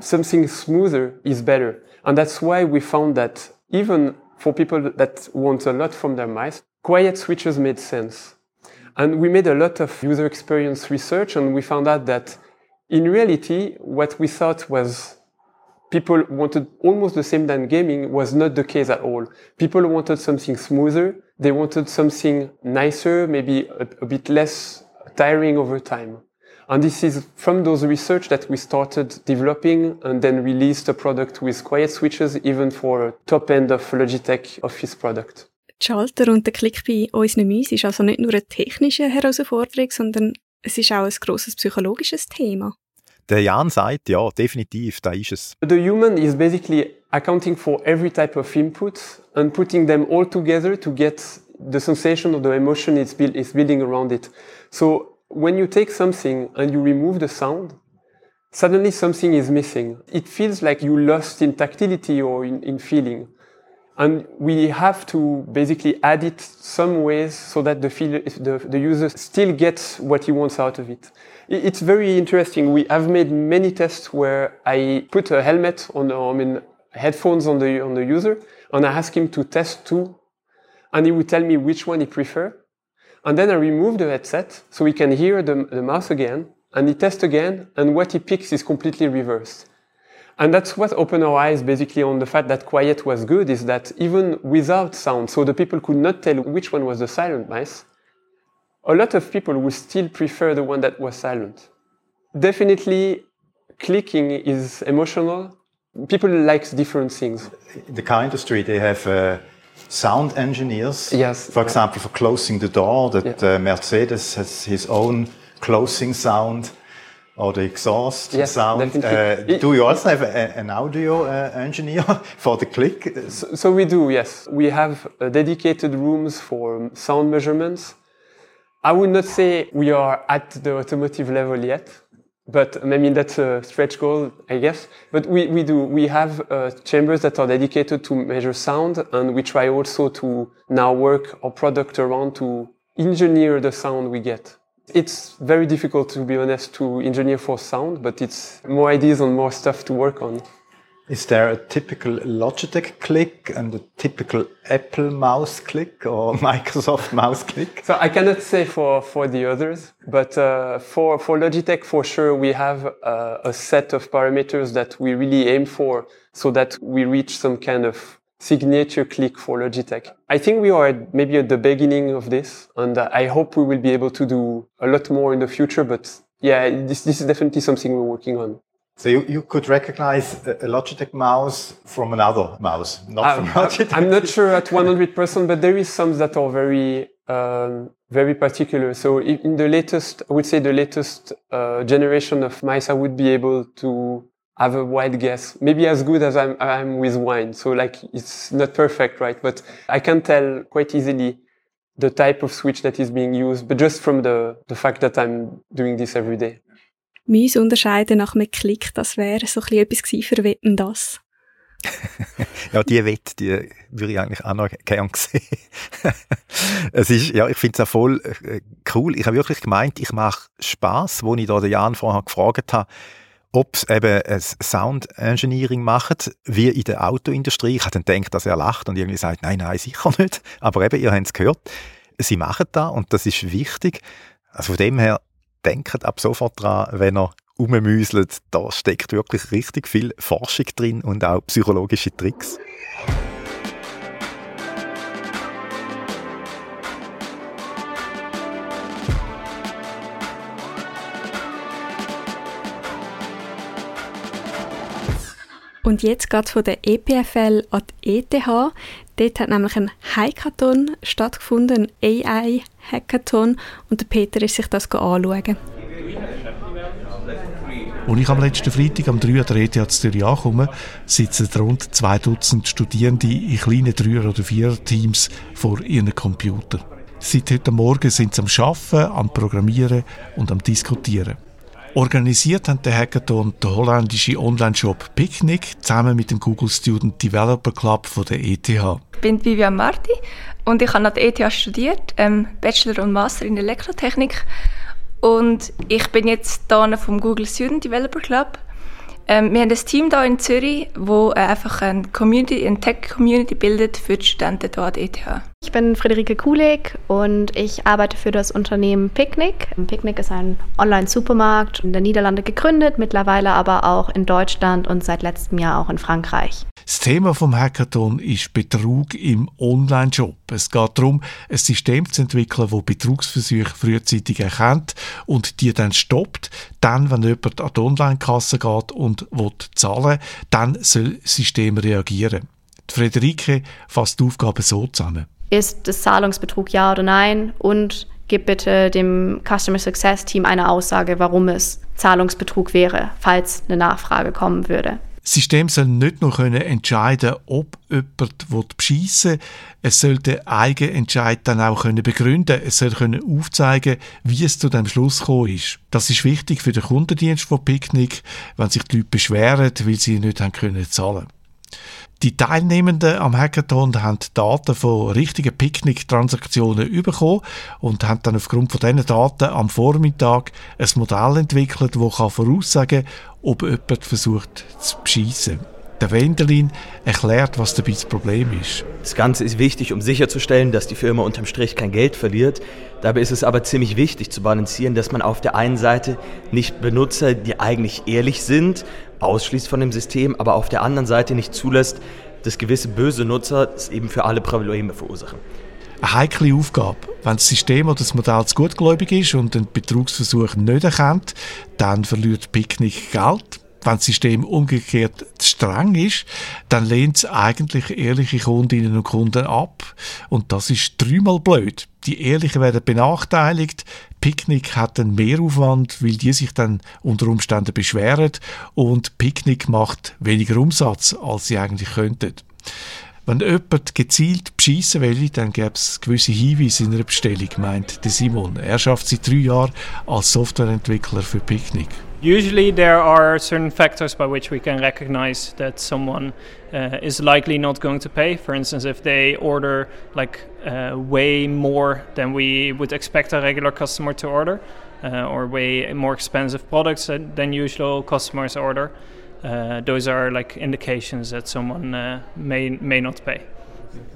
something smoother is better. And that's why we found that even for people that want a lot from their mice, quiet switches made sense. And we made a lot of user experience research and we found out that in reality, what we thought was people wanted almost the same than gaming was not the case at all. People wanted something smoother. They wanted something nicer, maybe a, a bit less tiring over time. And this is from those research that we started developing and then released a product with quiet switches even for top end of Logitech Office product. Schalter und der Klick bei unseren Mäusen ist also nicht nur eine technische Herausforderung, sondern Es ist auch ein grosses psychologisches Thema. Der Jan sagt, ja, definitiv, da ist es. The human is basically accounting for every type of input and putting them all together to get the sensation or the emotion it's, build, building around it. So when you take something and you remove the sound, suddenly something is missing. It feels like you lost in tactility or in, in feeling. And we have to basically add it some ways so that the, the, the user still gets what he wants out of it. It's very interesting. We have made many tests where I put a helmet on, I mean, headphones on the, on the user, and I ask him to test two, and he would tell me which one he prefer. And then I remove the headset so he can hear the, the mouse again, and he tests again, and what he picks is completely reversed. And that's what opened our eyes basically on the fact that quiet was good is that even without sound, so the people could not tell which one was the silent mice, a lot of people would still prefer the one that was silent. Definitely, clicking is emotional. People like different things. In the car industry, they have uh, sound engineers. Yes. For example, for closing the door, that Yeah. uh, Mercedes has his own closing sound or the exhaust Yes, sound. Uh, do you also have a, an audio uh, engineer for the click? So, so we do, yes. We have uh, dedicated rooms for sound measurements. I would not say we are at the automotive level yet, but I mean that's a stretch goal, I guess. But we, we do. We have uh, chambers that are dedicated to measure sound, and we try also to now work our product around to engineer the sound we get. It's very difficult, to be honest, to engineer for sound, but it's more ideas and more stuff to work on. Is there a typical Logitech click and a typical Apple mouse click or Microsoft mouse click? So I cannot say for, for the others, but uh, for, for Logitech, for sure, we have uh, a set of parameters that we really aim for so that we reach some kind of signature click for Logitech. I think we are at- maybe at the beginning of this, and I hope we will be able to do a lot more in the future, but yeah, this, this is definitely something we're working on. So you, you could recognize a Logitech mouse from another mouse, not from I'm, Logitech. I'm not sure at 100%, but there is some that are very, um, very particular. So in the latest, I would say the latest uh, generation of mice, I would be able to have a wide guess, maybe as good as I'm, I'm with wine. So like it's not perfect, right? But I can tell quite easily the type of switch that is being used, but just from the, the fact that I'm doing this every day. Mäuse unterscheiden nach einem Klick, das wäre so ein bisschen etwas für Wetten, das. Ja, die Wette, die würde ich eigentlich auch noch gerne sehen. es ist, ja, ich finde es auch voll äh, cool. Ich habe wirklich gemeint, ich mache Spaß, wo ich da den Jan vorher gefragt habe, ob es eben ein Sound Engineering macht, wie in der Autoindustrie. Ich habe dann gedacht, dass er lacht und irgendwie sagt, nein, nein, sicher nicht. Aber eben, ihr habt es gehört, sie machen da und das ist wichtig. Also von dem her, denkt ab sofort dran, wenn er rummüselt, da steckt wirklich richtig viel Forschung drin und auch psychologische Tricks. Und jetzt geht von der EPFL an die ETH. Dort hat nämlich ein Hackathon stattgefunden, ein AI-Hackathon. Und der Peter ist sich das anschauen. Als ich am letzten Freitag am 3 an der ETH Zürich ankomme, sitzen rund zwei Dutzend Studierende in kleinen Dreier- oder Vierer-Teams vor ihren Computern. Seit heute Morgen sind sie am Arbeiten, am Programmieren und am Diskutieren. Organisiert hat der Hackathon der holländische Online-Shop Picnic zusammen mit dem Google Student Developer Club von der ETH. Ich bin Vivian Marti und ich habe an der ETH studiert, ähm, Bachelor und Master in Elektrotechnik. Und ich bin jetzt hier vom Google Student Developer Club. Ähm, wir haben ein Team hier in Zürich, wo äh, einfach eine Community, eine Tech-Community bildet für die Studenten hier an ETH. Ich bin Friederike Kulig und ich arbeite für das Unternehmen Picnic. Picnic ist ein Online-Supermarkt in den Niederlanden gegründet, mittlerweile aber auch in Deutschland und seit letztem Jahr auch in Frankreich. Das Thema vom Hackathon ist Betrug im Online-Shop. Es geht darum, ein System zu entwickeln, das Betrugsversuche frühzeitig erkennt und die dann stoppt. Dann, wenn jemand an die Online-Kasse geht und will zahlen dann soll das System reagieren. Die Friederike fasst die Aufgabe so zusammen. ist das Zahlungsbetrug ja oder nein und gib bitte dem Customer Success Team eine Aussage, warum es Zahlungsbetrug wäre, falls eine Nachfrage kommen würde. Das System soll nicht nur können entscheiden ob jemand beschissen will, es soll den eigenen Entscheid dann auch können begründen Es soll können aufzeigen wie es zu dem Schluss gekommen ist. Das ist wichtig für den Kundendienst von Picnic, wenn sich die Leute beschweren, weil sie nicht haben können zahlen die Teilnehmenden am Hackathon haben Daten von richtigen Picknick-Transaktionen bekommen und haben dann aufgrund von diesen Daten am Vormittag ein Modell entwickelt, das voraussagen kann, ob jemand versucht zu beschissen. Der Wendelin erklärt, was dabei das Problem ist. Das Ganze ist wichtig, um sicherzustellen, dass die Firma unterm Strich kein Geld verliert. Dabei ist es aber ziemlich wichtig zu balancieren, dass man auf der einen Seite nicht Benutzer, die eigentlich ehrlich sind, ausschließt von dem System, aber auf der anderen Seite nicht zulässt, dass gewisse böse Nutzer es eben für alle Probleme verursachen. Eine heikle Aufgabe. Wenn das System oder das Modell zu gutgläubig ist und den Betrugsversuch nicht erkennt, dann verliert Picknick Geld wenn das System umgekehrt zu streng ist, dann lehnt es eigentlich ehrliche Kundinnen und Kunden ab. Und das ist dreimal blöd. Die Ehrlichen werden benachteiligt. Picknick hat einen Mehraufwand, weil die sich dann unter Umständen beschweren. Und Picknick macht weniger Umsatz, als sie eigentlich könnten. Wenn jemand gezielt beschissen will, dann gäbe es gewisse Hinweise in einer Bestellung, meint Simon. Er schafft seit drei Jahren als Softwareentwickler für Picknick. Usually, there are certain factors by which we can recognize that someone uh, is likely not going to pay. For instance, if they order like uh, way more than we would expect a regular customer to order, uh, or way more expensive products than usual customers order, uh, those are like indications that someone uh, may may not pay.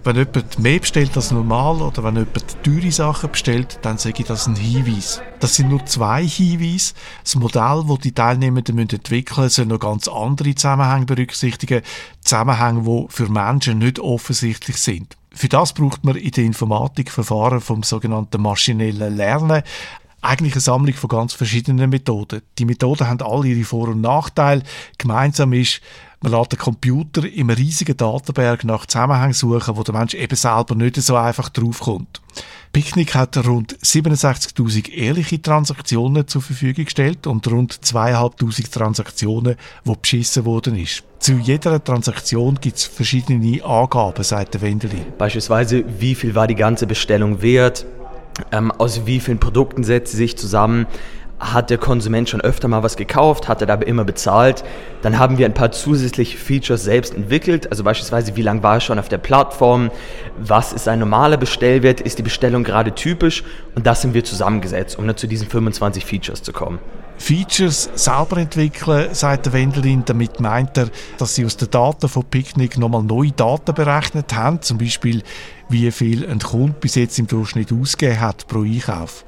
Wenn jemand mehr bestellt als normal oder wenn jemand teure Sachen bestellt, dann sage ich das ein Hinweis. Das sind nur zwei Hinweise. Das Modell, das die Teilnehmenden entwickeln müssen, soll noch ganz andere Zusammenhänge berücksichtigen. Zusammenhänge, die für Menschen nicht offensichtlich sind. Für das braucht man in der Informatik Verfahren vom sogenannten maschinellen Lernen, eigentlich eine Sammlung von ganz verschiedenen Methoden. Die Methoden haben alle ihre Vor- und Nachteile. Gemeinsam ist, man lässt den Computer im riesigen Datenberg nach Zusammenhängen suchen, wo der Mensch eben selber nicht so einfach draufkommt. Picnic hat rund 67.000 ehrliche Transaktionen zur Verfügung gestellt und rund 2'500 Transaktionen, wo beschissen worden ist. Zu jeder Transaktion gibt es verschiedene Angaben, sagt der Wendelin. Beispielsweise, wie viel war die ganze Bestellung wert? Ähm, aus wie vielen Produkten setzt sie sich zusammen? Hat der Konsument schon öfter mal was gekauft, hat er dabei immer bezahlt. Dann haben wir ein paar zusätzliche Features selbst entwickelt, also beispielsweise, wie lange war er schon auf der Plattform, was ist ein normaler Bestellwert, ist die Bestellung gerade typisch und das sind wir zusammengesetzt, um dann zu diesen 25 Features zu kommen. Features selber entwickeln, sagt der Wendelin. Damit meint er, dass sie aus den Daten von Picnic nochmal neue Daten berechnet haben, zum Beispiel wie viel ein Kunde bis jetzt im Durchschnitt ausgegeben hat pro Einkauf.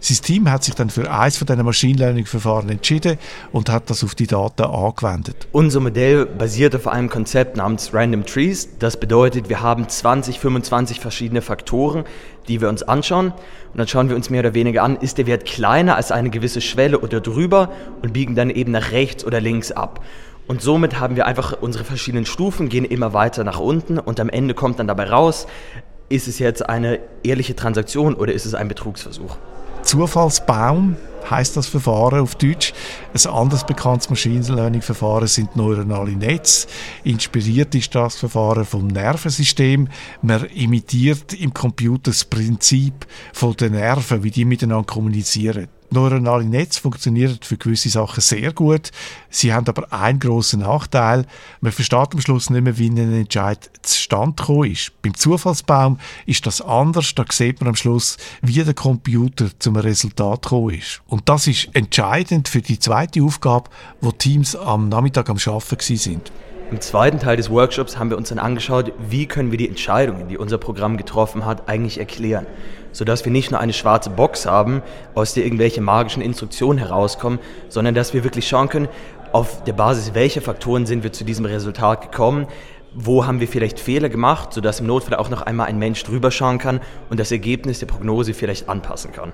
Sein Team hat sich dann für eines von diesen Machine Learning Verfahren entschieden und hat das auf die Daten angewendet. Unser Modell basiert auf einem Konzept namens Random Trees. Das bedeutet, wir haben 20, 25 verschiedene Faktoren, die wir uns anschauen. Und dann schauen wir uns mehr oder weniger an, ist der Wert kleiner als eine gewisse Schwelle oder drüber und biegen dann eben nach rechts oder links ab. Und somit haben wir einfach unsere verschiedenen Stufen, gehen immer weiter nach unten und am Ende kommt dann dabei raus, ist es jetzt eine ehrliche Transaktion oder ist es ein Betrugsversuch? Zufallsbaum heißt das Verfahren auf Deutsch. Ein anderes bekanntes Machine Learning Verfahren sind neuronale Netze. Inspiriert ist das Verfahren vom Nervensystem. Man imitiert im Computer das Prinzip von den Nerven, wie die miteinander kommunizieren neuronale Netze funktionieren für gewisse Sachen sehr gut. Sie haben aber einen grossen Nachteil. Man versteht am Schluss nicht mehr, wie ein Entscheid zustande gekommen ist. Beim Zufallsbaum ist das anders. Da sieht man am Schluss, wie der Computer zum Resultat gekommen ist. Und das ist entscheidend für die zweite Aufgabe, wo Teams am Nachmittag am Arbeiten sind. Im zweiten Teil des Workshops haben wir uns dann angeschaut, wie können wir die Entscheidungen, die unser Programm getroffen hat, eigentlich erklären sodass wir nicht nur eine schwarze Box haben, aus der irgendwelche magischen Instruktionen herauskommen, sondern dass wir wirklich schauen können, auf der Basis welcher Faktoren sind wir zu diesem Resultat gekommen, wo haben wir vielleicht Fehler gemacht, sodass im Notfall auch noch einmal ein Mensch drüber schauen kann und das Ergebnis der Prognose vielleicht anpassen kann.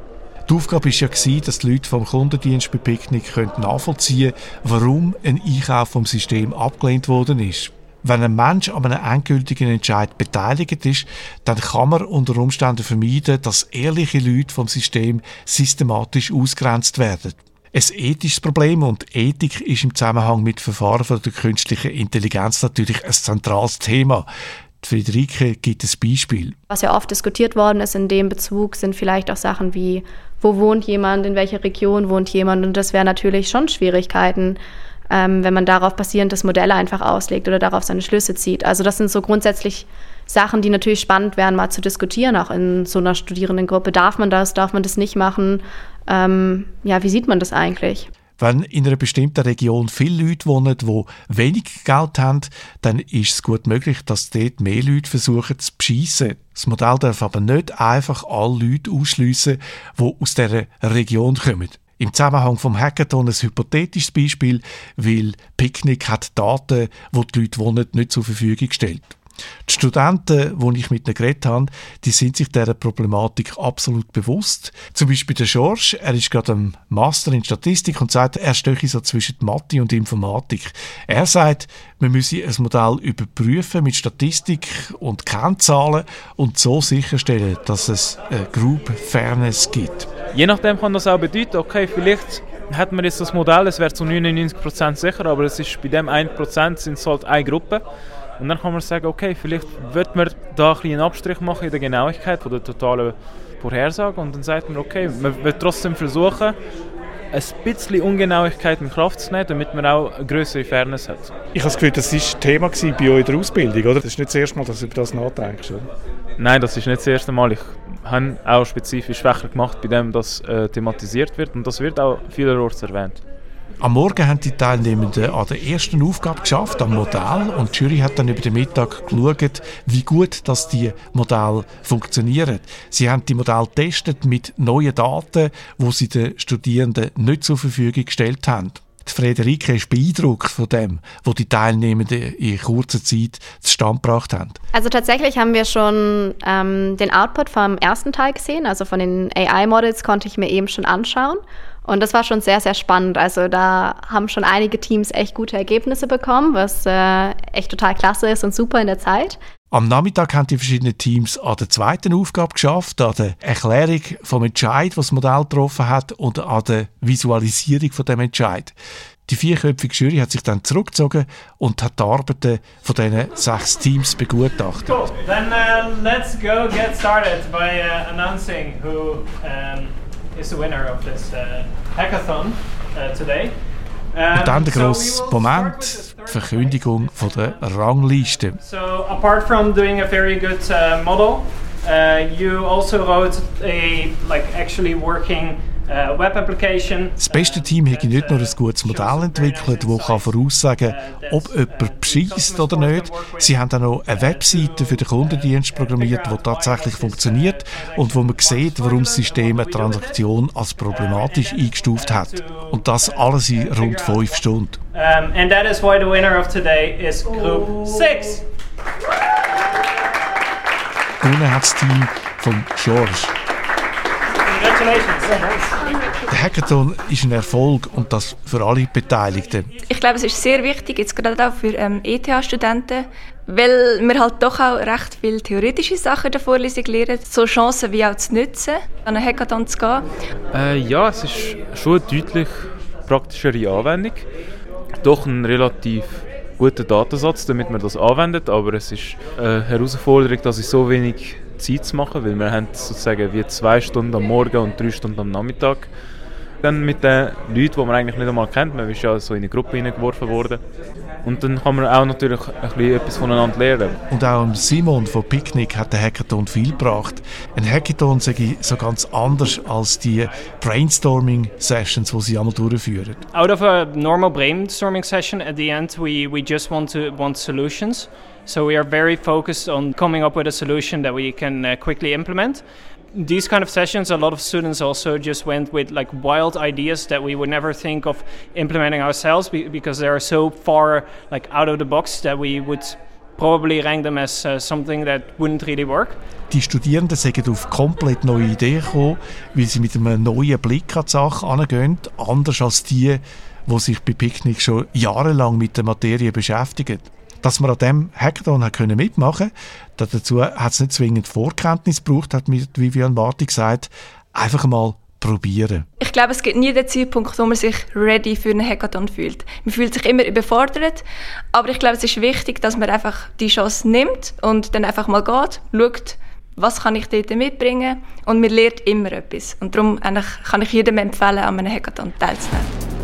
Die Aufgabe war ja, dass die Leute vom Kundendienst bei Picknick nachvollziehen können, warum ein Einkauf vom System abgelehnt worden ist. Wenn ein Mensch an einem endgültigen Entscheid beteiligt ist, dann kann man unter Umständen vermeiden, dass ehrliche Leute vom System systematisch ausgrenzt werden. Ein ethisches Problem und Ethik ist im Zusammenhang mit Verfahren von der künstlichen Intelligenz natürlich ein zentrales Thema. Friederike gibt ein Beispiel. Was ja oft diskutiert worden ist in dem Bezug, sind vielleicht auch Sachen wie, wo wohnt jemand, in welcher Region wohnt jemand. Und das wäre natürlich schon Schwierigkeiten, ähm, wenn man darauf basierend das Modell einfach auslegt oder darauf seine Schlüsse zieht. Also das sind so grundsätzlich Sachen, die natürlich spannend wären, mal zu diskutieren, auch in so einer Studierendengruppe. Darf man das, darf man das nicht machen? Ähm, ja, wie sieht man das eigentlich? Wenn in einer bestimmten Region viele Leute wohnen, die wenig Geld haben, dann ist es gut möglich, dass dort mehr Leute versuchen zu beschissen. Das Modell darf aber nicht einfach alle Leute ausschliessen, die aus dieser Region kommen. Im Zusammenhang vom Hackathon ein hypothetisches Beispiel, weil Picknick hat Daten, die die Leute wohnen, nicht zur Verfügung stellt. Die Studenten, die ich mit ihnen geredet habe, die sind sich dieser Problematik absolut bewusst. Zum Beispiel der George, er ist gerade am Master in Statistik und sagt, er stehe so zwischen Mathe und Informatik. Er sagt, man müsse ein Modell überprüfen mit Statistik und Kennzahlen und so sicherstellen, dass es eine Group Fairness gibt. Je nachdem kann das auch bedeuten, okay, vielleicht hat man jetzt das Modell, es wäre zu 99% sicher, aber es ist bei dem 1% sind es halt eine Gruppe. Und dann kann man sagen, okay, vielleicht wird man da ein einen Abstrich machen in der Genauigkeit von der totalen Vorhersage und dann sagt man, okay, man wird trotzdem versuchen, ein bisschen Ungenauigkeit in Kraft zu nehmen, damit man auch eine größere Fairness hat. Ich habe das Gefühl, das war Thema bei euch in der Ausbildung, oder? Das ist nicht das erste Mal, dass du über das nachdenkst, oder? Nein, das ist nicht das erste Mal. Ich habe auch spezifisch Fächer gemacht, bei dem das äh, thematisiert wird und das wird auch vielerorts erwähnt. Am Morgen haben die Teilnehmenden an der ersten Aufgabe geschafft, am Modell. Und die Jury hat dann über den Mittag geschaut, wie gut dass die Modelle funktionieren. Sie haben die Modelle getestet mit neuen Daten, die sie den Studierenden nicht zur Verfügung gestellt haben. Die Frederike ist beeindruckt von dem, was die Teilnehmenden in kurzer Zeit zustande gebracht haben. Also tatsächlich haben wir schon ähm, den Output vom ersten Teil gesehen, also von den AI-Models konnte ich mir eben schon anschauen. Und das war schon sehr, sehr spannend. Also da haben schon einige Teams echt gute Ergebnisse bekommen, was äh, echt total klasse ist und super in der Zeit. Am Nachmittag haben die verschiedenen Teams an der zweiten Aufgabe geschafft, an der Erklärung vom Entscheid, was das Modell getroffen hat, und an der Visualisierung von dem Entscheid. Die vierköpfige Jury hat sich dann zurückgezogen und hat die Arbeiten von diesen sechs Teams begutachtet. Cool. Then uh, let's go get started by uh, announcing who um is the winner of this uh, hackathon uh, today. Und dann der grosse Moment, die Verkündigung von der Rangliste. So apart from doing a very good uh, model, uh, you also wrote a like actually working das beste Team hat nicht nur ein gutes Modell entwickelt, das voraussagen kann, ob jemand bescheißt oder nicht. Sie haben auch noch eine Webseite für den Kundendienst programmiert, die tatsächlich funktioniert und wo man sieht, warum das System eine Transaktion als problematisch eingestuft hat. Und das alles in rund fünf Stunden. Um, and that is why the winner of today is Group 6. Gewonnen hat das Team von George. Der Hackathon ist ein Erfolg und das für alle Beteiligten. Ich glaube, es ist sehr wichtig, jetzt gerade auch für ähm, ETH-Studenten, weil wir halt doch auch recht viele theoretische Sachen in der Vorlesung lernen, so Chancen wie auch zu nutzen, an einen Hackathon zu gehen. Äh, ja, es ist schon eine deutlich praktischere Anwendung. Doch ein relativ guter Datensatz, damit man das anwendet, aber es ist eine Herausforderung, dass ich so wenig Zeit zu machen, weil wir haben sozusagen wie zwei Stunden am Morgen und drei Stunden am Nachmittag. Dann mit den Leuten, die man eigentlich nicht einmal kennt, man ist ja so in eine Gruppe hineingeworfen worden. Und dann kann man auch natürlich ein bisschen etwas voneinander lernen. Und auch Simon von Picnic hat der Hackathon viel gebracht. Ein Hackathon sage ich so ganz anders als die Brainstorming-Sessions, die sie einmal durchführen. Out of a normal brainstorming session, at the end we, we just want to want solutions. So we are very focused on coming up with a solution that we can uh, quickly implement. These kind of sessions, a lot of students also just went with like wild ideas that we would never think of implementing ourselves because they are so far like out of the box that we would probably rank them as uh, something that wouldn't really work. Die Studierenden sind auf komplett neue Ideen gekommen, weil sie mit einem neuen Blick an die Sache angehen, anders als die, die sich bei Picknick schon jahrelang mit der Materie beschäftigen. Dass man an diesem Hackathon hat können mitmachen konnte, dazu hat es nicht zwingend Vorkenntnis gebraucht, hat Vivian Marti gesagt, einfach mal probieren. Ich glaube, es gibt nie den Zeitpunkt, wo man sich ready für einen Hackathon fühlt. Man fühlt sich immer überfordert, aber ich glaube, es ist wichtig, dass man einfach die Chance nimmt und dann einfach mal geht, schaut, was kann ich dort mitbringen und man lernt immer etwas. Und darum kann ich jedem empfehlen, an einem Hackathon teilzunehmen.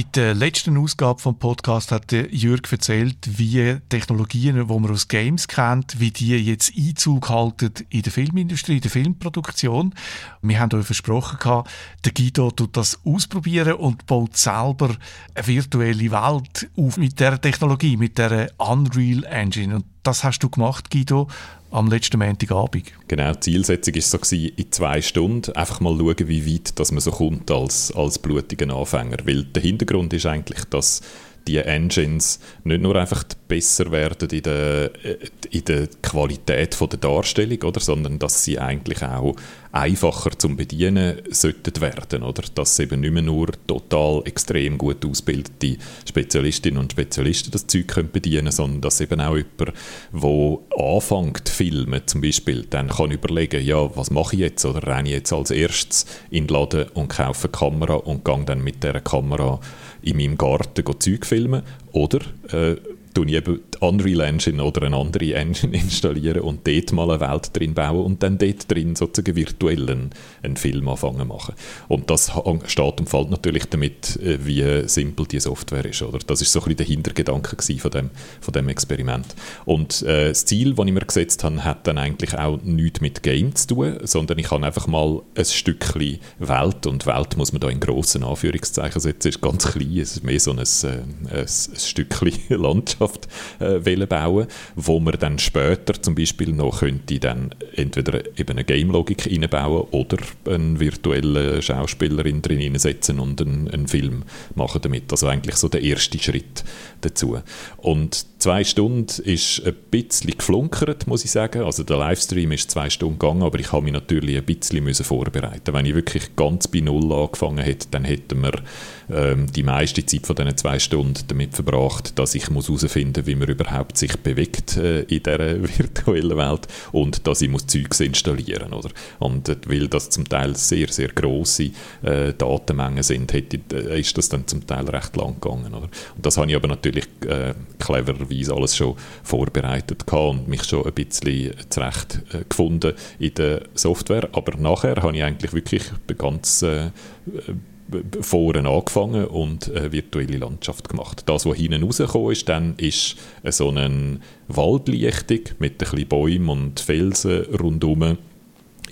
In der letzten Ausgabe vom Podcast hat Jürg erzählt, wie Technologien, die man aus Games kennt, wie die jetzt Einzug halten in der Filmindustrie, in der Filmproduktion. Wir haben euch versprochen, der Guido tut das ausprobieren und baut selber eine virtuelle Welt auf mit der Technologie, mit der Unreal Engine. Und das hast du gemacht, Guido, am letzten Montagabend. Genau, die Zielsetzung war so, gewesen, in zwei Stunden einfach mal schauen, wie weit dass man so kommt als, als blutiger Anfänger. Weil der Hintergrund ist eigentlich, dass die Engines nicht nur einfach besser werden in der, äh, in der Qualität der Darstellung, oder, sondern dass sie eigentlich auch einfacher zum Bedienen sollten werden, oder? Dass eben nicht mehr nur total extrem gut ausgebildete Spezialistinnen und Spezialisten das Zeug können bedienen, sondern dass eben auch jemand, der anfängt zu filmen, zum Beispiel, dann kann überlegen, ja, was mache ich jetzt, oder renne ich jetzt als erstes in den Laden und kaufe eine Kamera und gehe dann mit dieser Kamera in meinem Garten Zeug filmen, oder äh, tue ich eben die Unreal Engine oder eine andere Engine installieren und dort mal eine Welt drin bauen und dann dort drin sozusagen virtuell einen, Film anfangen machen. Und das steht und fällt natürlich damit, äh, wie simpel die Software ist. Oder? Das ist so ein bisschen der Hintergedanke von dem, von dem Experiment. Und äh, das Ziel, das ich mir gesetzt habe, hat dann eigentlich auch nichts mit Game zu tun, sondern ich habe einfach mal ein Stückchen Welt und Welt muss man da in grossen Anführungszeichen setzen, ist ganz klein, es ist mehr so ein, ein, äh, ein, ein Stückchen Landschaft äh, äh, bauen wo man dann später zum Beispiel noch könnte dann entweder eben eine Game-Logik reinbauen oder einen virtuellen Schauspielerin drin hineinsetzen und einen, einen Film machen damit. Also eigentlich so der erste Schritt dazu. Und zwei Stunden ist ein bisschen geflunkert, muss ich sagen. Also der Livestream ist zwei Stunden gegangen, aber ich habe mich natürlich ein bisschen vorbereiten. Wenn ich wirklich ganz bei Null angefangen hätte, dann hätten wir ähm, die meiste Zeit von diesen zwei Stunden damit verbracht, dass ich herausfinden muss, wie man überhaupt sich bewegt äh, in dieser virtuellen Welt und dass ich muss Zeugs installieren oder und äh, weil das zum Teil sehr sehr große äh, Datenmengen sind, hätte, äh, ist das dann zum Teil recht lang gegangen oder und das habe ich aber natürlich äh, clevererweise alles schon vorbereitet und mich schon ein bisschen zurecht äh, gefunden in der Software, aber nachher habe ich eigentlich wirklich ganz vorne angefangen und eine virtuelle Landschaft gemacht. Das, was hinten rausgekommen ist, dann ist so eine Waldlichtung mit ein bisschen Bäumen und Felsen rundherum.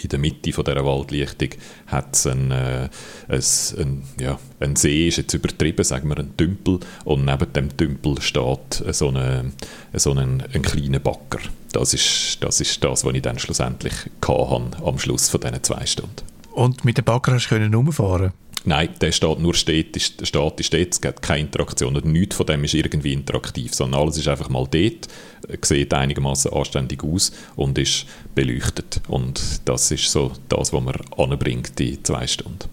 In der Mitte von dieser Waldlichtung hat es einen, äh, ein, ein, ja, ein See, ist jetzt übertrieben, sagen wir ein Tümpel, und neben dem Tümpel steht so, eine, so ein, ein kleiner Backer. Das ist, das ist das, was ich dann schlussendlich hatte, am Schluss von diesen zwei Stunden. Und mit dem Bagger hast du rumfahren Nein, der steht nur statisch, statisch dort, es gibt keine Interaktion und nichts von dem ist irgendwie interaktiv, sondern alles ist einfach mal dort, sieht einigermaßen anständig aus und ist beleuchtet und das ist so das, was man anbringt in zwei Stunden.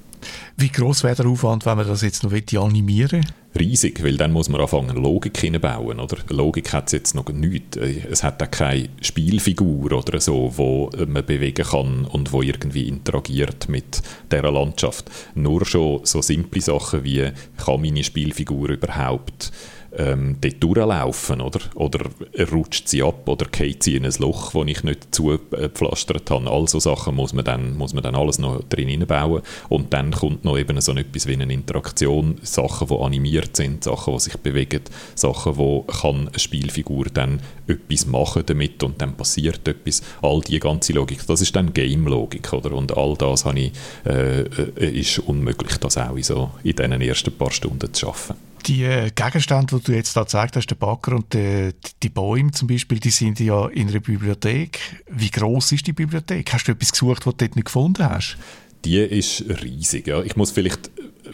Wie groß wäre der Aufwand, wenn man das jetzt noch animieren will? Riesig, weil dann muss man anfangen, Logik hineinbauen. Oder? Logik hat es jetzt noch nichts. Es hat auch keine Spielfigur oder so, wo man bewegen kann und wo irgendwie interagiert mit dieser Landschaft. Nur schon so simple Sachen wie, kann meine Spielfigur überhaupt ähm, dort durchlaufen, oder? Oder rutscht sie ab oder geht sie in ein Loch, das ich nicht zugepflastert habe. All so Sachen muss man dann, muss man dann alles noch drin bauen und dann kommt noch eben so etwas wie eine Interaktion, Sachen, die animiert sind, Sachen, die sich bewegen, Sachen, wo kann eine Spielfigur dann etwas machen damit und dann passiert etwas. All die ganze Logik, das ist dann Game-Logik, oder? Und all das habe ich, äh, äh ist unmöglich, das auch in, so, in diesen ersten paar Stunden zu schaffen die äh, Gegenstände, die du jetzt da gezeigt hast, der Backer und die, die Bäume zum Beispiel, die sind ja in einer Bibliothek. Wie groß ist die Bibliothek? Hast du etwas gesucht, was du dort nicht gefunden hast? Die ist riesig. Ja. Ich muss vielleicht,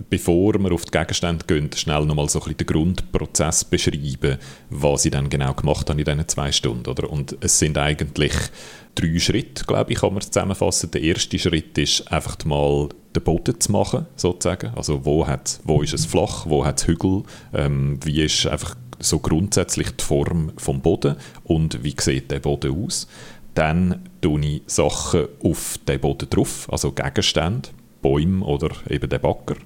bevor wir auf die Gegenstände gehen, schnell nochmal so ein bisschen den Grundprozess beschreiben, was ich dann genau gemacht habe in diesen zwei Stunden. Oder? Und es sind eigentlich drei Schritte, glaube ich, kann man zusammenfassen. Der erste Schritt ist einfach mal den Boden zu machen, sozusagen. Also wo, hat, wo ist es flach, wo hat es Hügel, ähm, wie ist einfach so grundsätzlich die Form vom Boden und wie sieht der Boden aus. Dann tue ich Sachen auf den Boden drauf, also Gegenstände, Bäume oder eben den Bagger.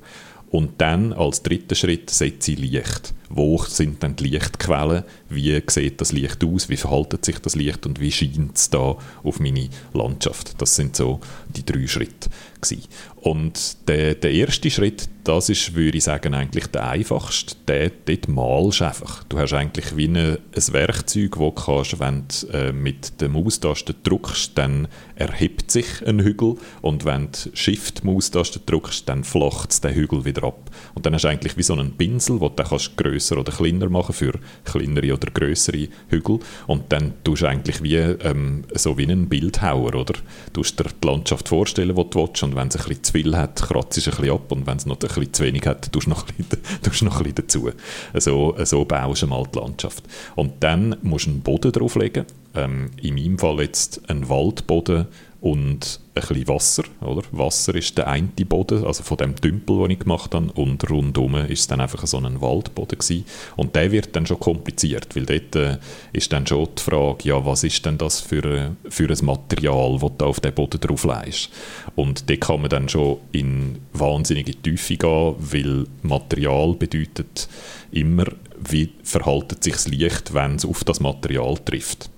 Und dann als dritten Schritt setze ich Licht. Wo sind dann die Lichtquellen? Wie sieht das Licht aus? Wie verhaltet sich das Licht und wie scheint es da auf meine Landschaft? Das sind so die drei Schritte. Gewesen. Und der, der erste Schritt, das ist, würde ich sagen, eigentlich der einfachste. Der, dort malst du einfach. Du hast eigentlich wie eine, ein Werkzeug, das du kannst, wenn du äh, mit der Maustaste drückst, dann erhebt sich ein Hügel und wenn du Shift-Maustaste drückst, dann flacht den Hügel wieder ab. Und dann hast du eigentlich wie so einen Pinsel, den du kannst grösser oder kleiner machen für kleinere oder größere Hügel. Und dann tust du eigentlich wie, ähm, so wie ein Bildhauer, oder? Du dir die Landschaft vorstellen, die du willst, und wenn es ein bisschen zu viel hat, kratzt es ein bisschen ab und wenn es noch ein bisschen zu wenig hat, tust du noch ein bisschen, noch ein bisschen dazu. So, so baust du mal die Landschaft. Und dann musst du einen Boden drauflegen. Ähm, in meinem Fall jetzt einen Waldboden und ein bisschen Wasser. Oder? Wasser ist der eine Boden, also von dem Tümpel, den ich gemacht habe, und rundum ist es dann einfach so ein Waldboden gewesen. Und der wird dann schon kompliziert, weil dort äh, ist dann schon die Frage, ja, was ist denn das für, äh, für ein Material, das du auf den Boden drauf legst? Und dort kann man dann schon in wahnsinnige Tiefe gehen, weil Material bedeutet immer, wie verhaltet sich das Licht, wenn es auf das Material trifft.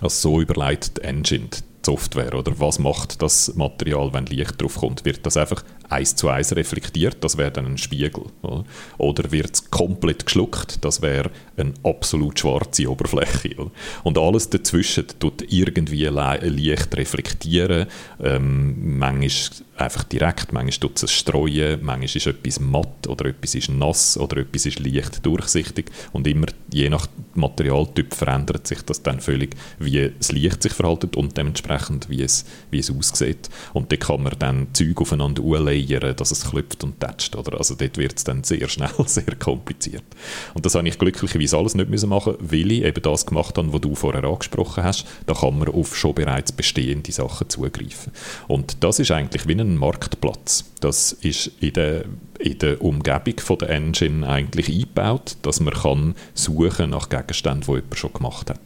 Also so überlegt die Engine. Software oder was macht das Material, wenn Licht drauf kommt? Wird das einfach eins zu eins reflektiert? Das wäre dann ein Spiegel. Oder, oder wird es komplett geschluckt? Das wäre eine absolut schwarze Oberfläche. Oder? Und alles dazwischen tut irgendwie Licht reflektieren. Ähm, manchmal einfach direkt, manchmal tut es streuen, manchmal ist etwas matt oder etwas ist nass oder etwas ist leicht durchsichtig und immer je nach Materialtyp verändert sich das dann völlig, wie das Licht sich verhält und dementsprechend wie es, wie es aussieht. Und da kann man dann Zeug aufeinander anleiern, dass es klopft und tätscht. Oder? Also dort wird es dann sehr schnell sehr kompliziert. Und das habe ich glücklicherweise alles nicht müssen weil ich eben das gemacht habe, was du vorher angesprochen hast. Da kann man auf schon bereits bestehende Sachen zugreifen. Und das ist eigentlich wie ein Marktplatz. Das ist in der in der Umgebung von der Engine eigentlich eingebaut, dass man kann suchen nach Gegenständen, die jemand schon gemacht hat.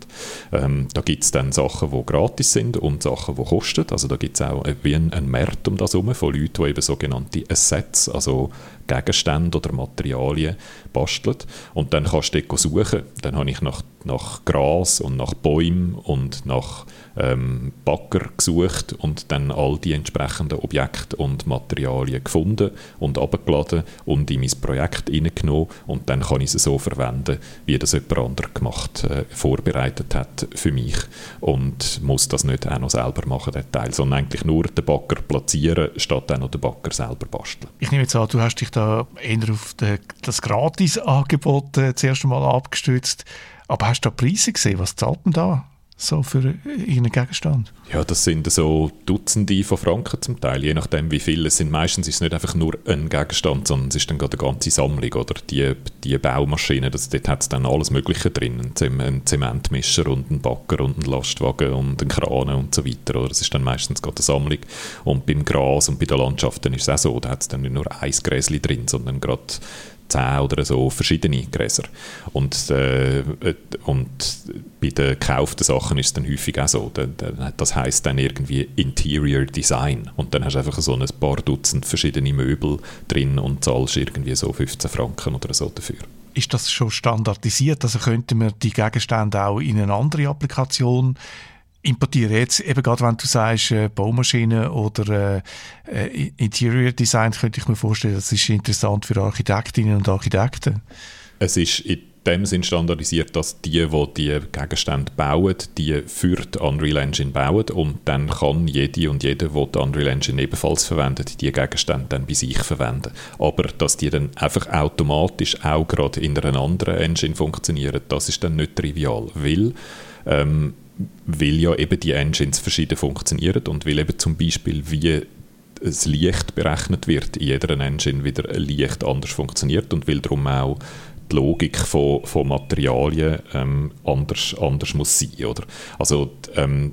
Ähm, da gibt es dann Sachen, die gratis sind und Sachen, die kosten. Also da gibt es auch wie einen, einen Markt um das herum von Leuten, die eben sogenannte Assets, also Gegenstände oder Materialien basteln. Und dann kannst du dort suchen. Dann habe ich nach, nach Gras und nach Bäumen und nach ähm, Bagger gesucht und dann all die entsprechenden Objekte und Materialien gefunden und abgeladen und in mein Projekt hineingenommen und dann kann ich sie so verwenden, wie das jemand anderes gemacht, äh, vorbereitet hat für mich und muss das nicht auch noch selber machen, den Teil, sondern eigentlich nur den Bagger platzieren, statt dann noch den Bagger selber basteln. Ich nehme jetzt an, du hast dich da eher auf das Gratis-Angebot äh, zuerst einmal abgestützt, aber hast du da Preise gesehen? Was zahlt man da? so für einen Gegenstand? Ja, das sind so Dutzende von Franken zum Teil, je nachdem wie viel es sind. Meistens ist es nicht einfach nur ein Gegenstand, sondern es ist dann gerade eine ganze Sammlung oder die, die Baumaschine, das, dort hat es dann alles Mögliche drin, ein Zementmischer und ein Bagger und ein Lastwagen und ein Kran und so weiter. Oder? Das ist dann meistens gerade eine Sammlung. Und beim Gras und bei den Landschaften ist es auch so, da hat es dann nicht nur ein Gräschen drin, sondern gerade zehn oder so verschiedene Gräser. Und, äh, und bei den gekauften Sachen ist es dann häufig auch so. Das heißt dann irgendwie Interior Design. Und dann hast du einfach so ein paar Dutzend verschiedene Möbel drin und zahlst irgendwie so 15 Franken oder so dafür. Ist das schon standardisiert? Also könnte man die Gegenstände auch in eine andere Applikation importieren. Jetzt eben gerade, wenn du sagst, äh, Baumaschinen oder äh, äh, Interior Design, könnte ich mir vorstellen, das ist interessant für Architektinnen und Architekten. Es ist in dem Sinn standardisiert, dass die, die die Gegenstände bauen, die für die Unreal Engine bauen und dann kann jede und jeder, der die Unreal Engine ebenfalls verwendet, die Gegenstände dann bei sich verwenden. Aber dass die dann einfach automatisch auch gerade in einer anderen Engine funktionieren, das ist dann nicht trivial, weil ähm, weil ja eben die Engines verschieden funktionieren und weil eben zum Beispiel wie das Licht berechnet wird in jeder Engine wieder ein Licht anders funktioniert und weil darum auch die Logik von, von Materialien ähm, anders, anders muss sein. Oder? Also ähm,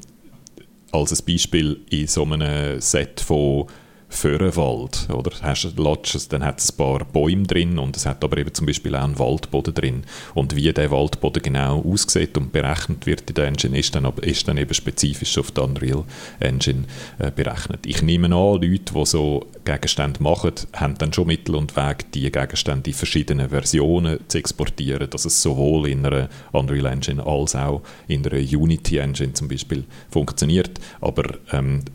als ein Beispiel in so einem Set von Föhrenwald, oder? Hast Lodges, dann hat es ein paar Bäume drin und es hat aber eben zum Beispiel auch einen Waldboden drin. Und wie der Waldboden genau aussieht und berechnet wird in der Engine, ist dann, ist dann eben spezifisch auf der Unreal Engine äh, berechnet. Ich nehme an, Leute, die so Gegenstände machen, haben dann schon Mittel und Weg, die Gegenstände in verschiedenen Versionen zu exportieren, dass es sowohl in einer Unreal Engine als auch in einer Unity Engine zum Beispiel funktioniert. Aber ähm,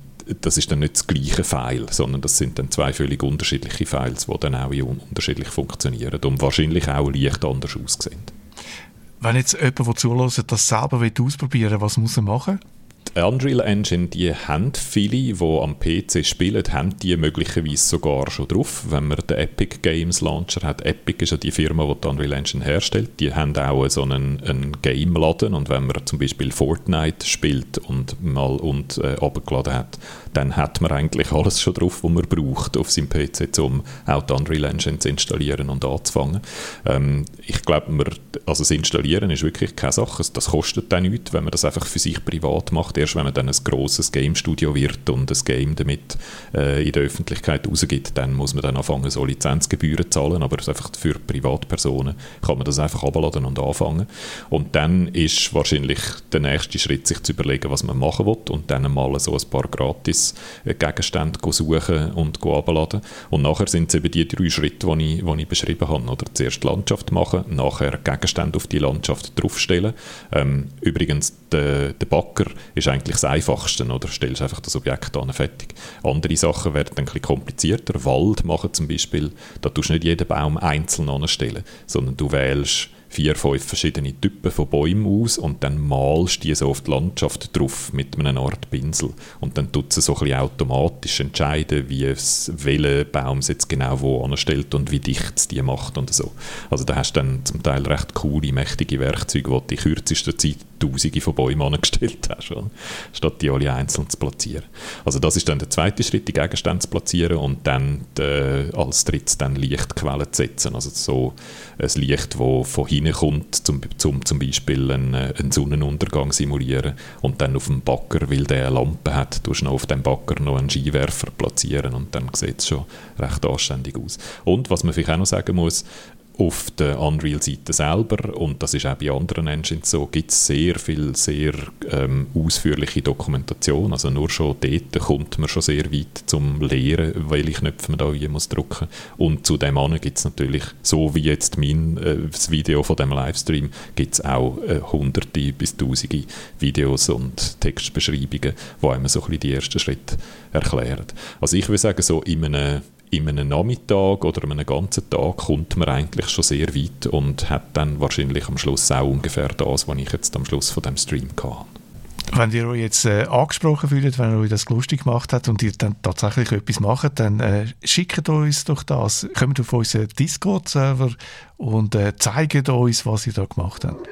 das ist dann nicht das gleiche File, sondern das sind dann zwei völlig unterschiedliche Files, die dann auch unterschiedlich funktionieren und wahrscheinlich auch leicht anders aussehen. Wenn jetzt jemand, der zuhört, das selber ausprobieren will, was muss er machen? Die Unreal Engine, die haben viele, die am PC spielen, haben die möglicherweise sogar schon drauf. Wenn man den Epic Games Launcher hat, Epic ist ja die Firma, die die Unreal Engine herstellt, die haben auch so einen, einen Game-Laden und wenn man zum Beispiel Fortnite spielt und mal und äh, abgeladen hat, dann hat man eigentlich alles schon drauf, was man braucht auf seinem PC, um auch die Unreal Engine zu installieren und anzufangen. Ähm, ich glaube, also das Installieren ist wirklich keine Sache. Das kostet dann nichts, wenn man das einfach für sich privat macht. Erst wenn man dann ein grosses Game-Studio wird und das Game damit äh, in der Öffentlichkeit rausgibt, dann muss man dann anfangen, so Lizenzgebühren zu zahlen. Aber einfach für Privatpersonen kann man das einfach abladen und anfangen. Und dann ist wahrscheinlich der nächste Schritt, sich zu überlegen, was man machen will und dann mal so ein paar gratis Gegenstände suchen und abladen. Und nachher sind es eben die drei Schritte, die ich, die ich beschrieben habe. Oder zuerst Landschaft machen, nachher Gegenstände auf die Landschaft draufstellen. Ähm, übrigens, der, der Backer ist eigentlich das Einfachste. Oder stellst einfach das Objekt an, fertig. Andere Sachen werden dann ein bisschen komplizierter. Wald machen zum Beispiel, da tust du nicht jeden Baum einzeln anstellen, sondern du wählst vier, fünf verschiedene Typen von Bäumen aus und dann malst du die so auf die Landschaft drauf mit einer Art Pinsel. Und dann tut es so ein bisschen automatisch entscheiden, wie es, welchen Baum es jetzt genau wo anstellt und wie dicht es die macht und so. Also da hast du dann zum Teil recht coole, mächtige Werkzeuge, die du in kürzester Zeit Tausende von Bäumen angestellt hast, statt die alle einzeln zu platzieren. Also das ist dann der zweite Schritt, die Gegenstände zu platzieren und dann die, äh, als drittes dann Lichtquellen zu setzen. Also so ein Licht, das von hinten kommt, zum, zum, zum Beispiel einen, äh, einen Sonnenuntergang simulieren und dann auf dem Backer, weil der eine Lampe hat, tust du auf dem Backer noch einen Skiwerfer platzieren und dann sieht es schon recht anständig aus. Und was man vielleicht auch noch sagen muss, auf der Unreal-Seite selber, und das ist auch bei anderen Engines so, gibt es sehr viel, sehr ähm, ausführliche Dokumentation. Also nur schon dort kommt man schon sehr weit zum Lehren, welche Knöpfe man da hier muss drücken Und zu dem an gibt es natürlich, so wie jetzt mein äh, das Video von dem Livestream, gibt es auch äh, hunderte bis tausende Videos und Textbeschreibungen, die einem so ein bisschen die ersten Schritte erklären. Also ich würde sagen, so in einem in einem Nachmittag oder einem ganzen Tag kommt man eigentlich schon sehr weit und hat dann wahrscheinlich am Schluss auch ungefähr das, was ich jetzt am Schluss von dem Stream kann. Wenn ihr euch jetzt äh, angesprochen fühlt, wenn ihr euch das lustig gemacht habt und ihr dann tatsächlich etwas macht, dann äh, schickt uns doch das. Kommt auf unseren Discord-Server und äh, zeigt uns, was ihr da gemacht habt.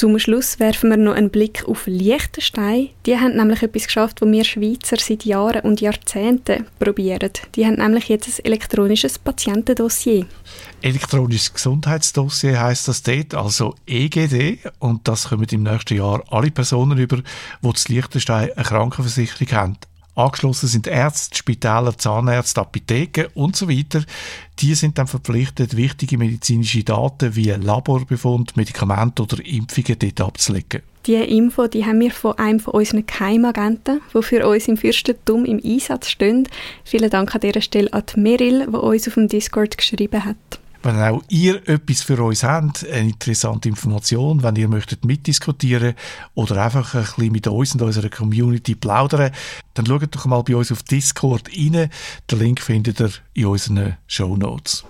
Zum Schluss werfen wir noch einen Blick auf Liechtenstein. Die haben nämlich etwas geschafft, was wir Schweizer seit Jahren und Jahrzehnten probieren. Die haben nämlich jetzt ein elektronisches Patientendossier. Elektronisches Gesundheitsdossier heißt das dort, also EGD. Und das kommen im nächsten Jahr alle Personen über, die zu Liechtenstein eine Krankenversicherung haben. Angeschlossen sind Ärzte, Spitäler, Zahnärzte, Apotheken und so weiter. Die sind dann verpflichtet, wichtige medizinische Daten wie Laborbefund, Medikamente oder Impfungen dort abzulegen. Diese Info die haben wir von einem von unseren Geheimagenten, der für uns im Fürstentum im Einsatz stehen. Vielen Dank an dieser Stelle an Meryl, die uns auf dem Discord geschrieben hat. Wenn auch ihr etwas für uns habt, eine interessante Information, wenn ihr möchtet mitdiskutieren oder einfach ein bisschen mit uns und unserer Community plaudern, dann schaut doch mal bei uns auf Discord rein. Den Link findet ihr in unseren Show Notes.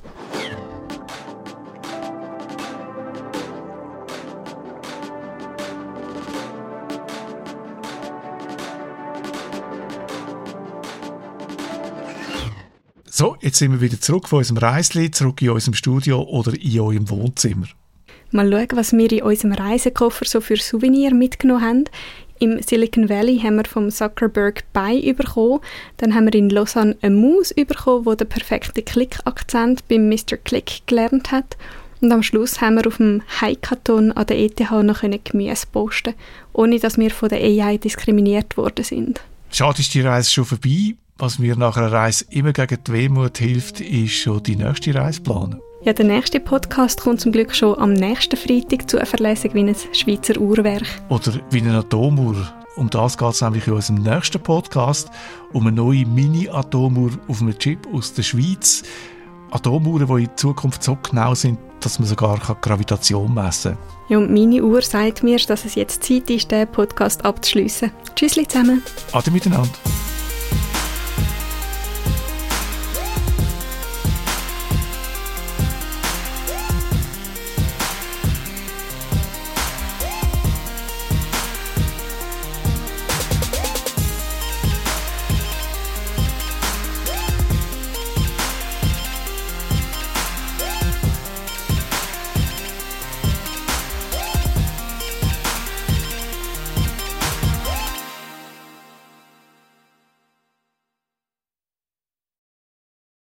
So, jetzt sind wir wieder zurück von unserem Reisli, zurück in unserem Studio oder in eurem Wohnzimmer. Mal schauen, was wir in unserem Reisekoffer so für Souvenir mitgenommen haben. Im Silicon Valley haben wir vom Zuckerberg Bei bekommen. Dann haben wir in Lausanne eine Maus bekommen, die den perfekten Klick-Akzent beim Mr. Click gelernt hat. Und am Schluss haben wir auf dem Hackathon an der ETH noch Gemüse posten ohne dass wir von der AI diskriminiert worden sind. Schade ist die Reise schon vorbei. Was mir nach einer Reise immer gegen die Wehmut hilft, ist schon die nächste Reise planen. Ja, der nächste Podcast kommt zum Glück schon am nächsten Freitag zu einer Verlesung wie ein Schweizer Uhrwerk. Oder wie eine Atomuhr. Um das geht es nämlich in unserem nächsten Podcast, um eine neue Mini-Atomuhr auf einem Chip aus der Schweiz. Atomuhren, die in Zukunft so genau sind, dass man sogar Gravitation messen kann. Ja, und meine Uhr sagt mir, dass es jetzt Zeit ist, den Podcast abzuschließen. Tschüss zusammen. Ade miteinander.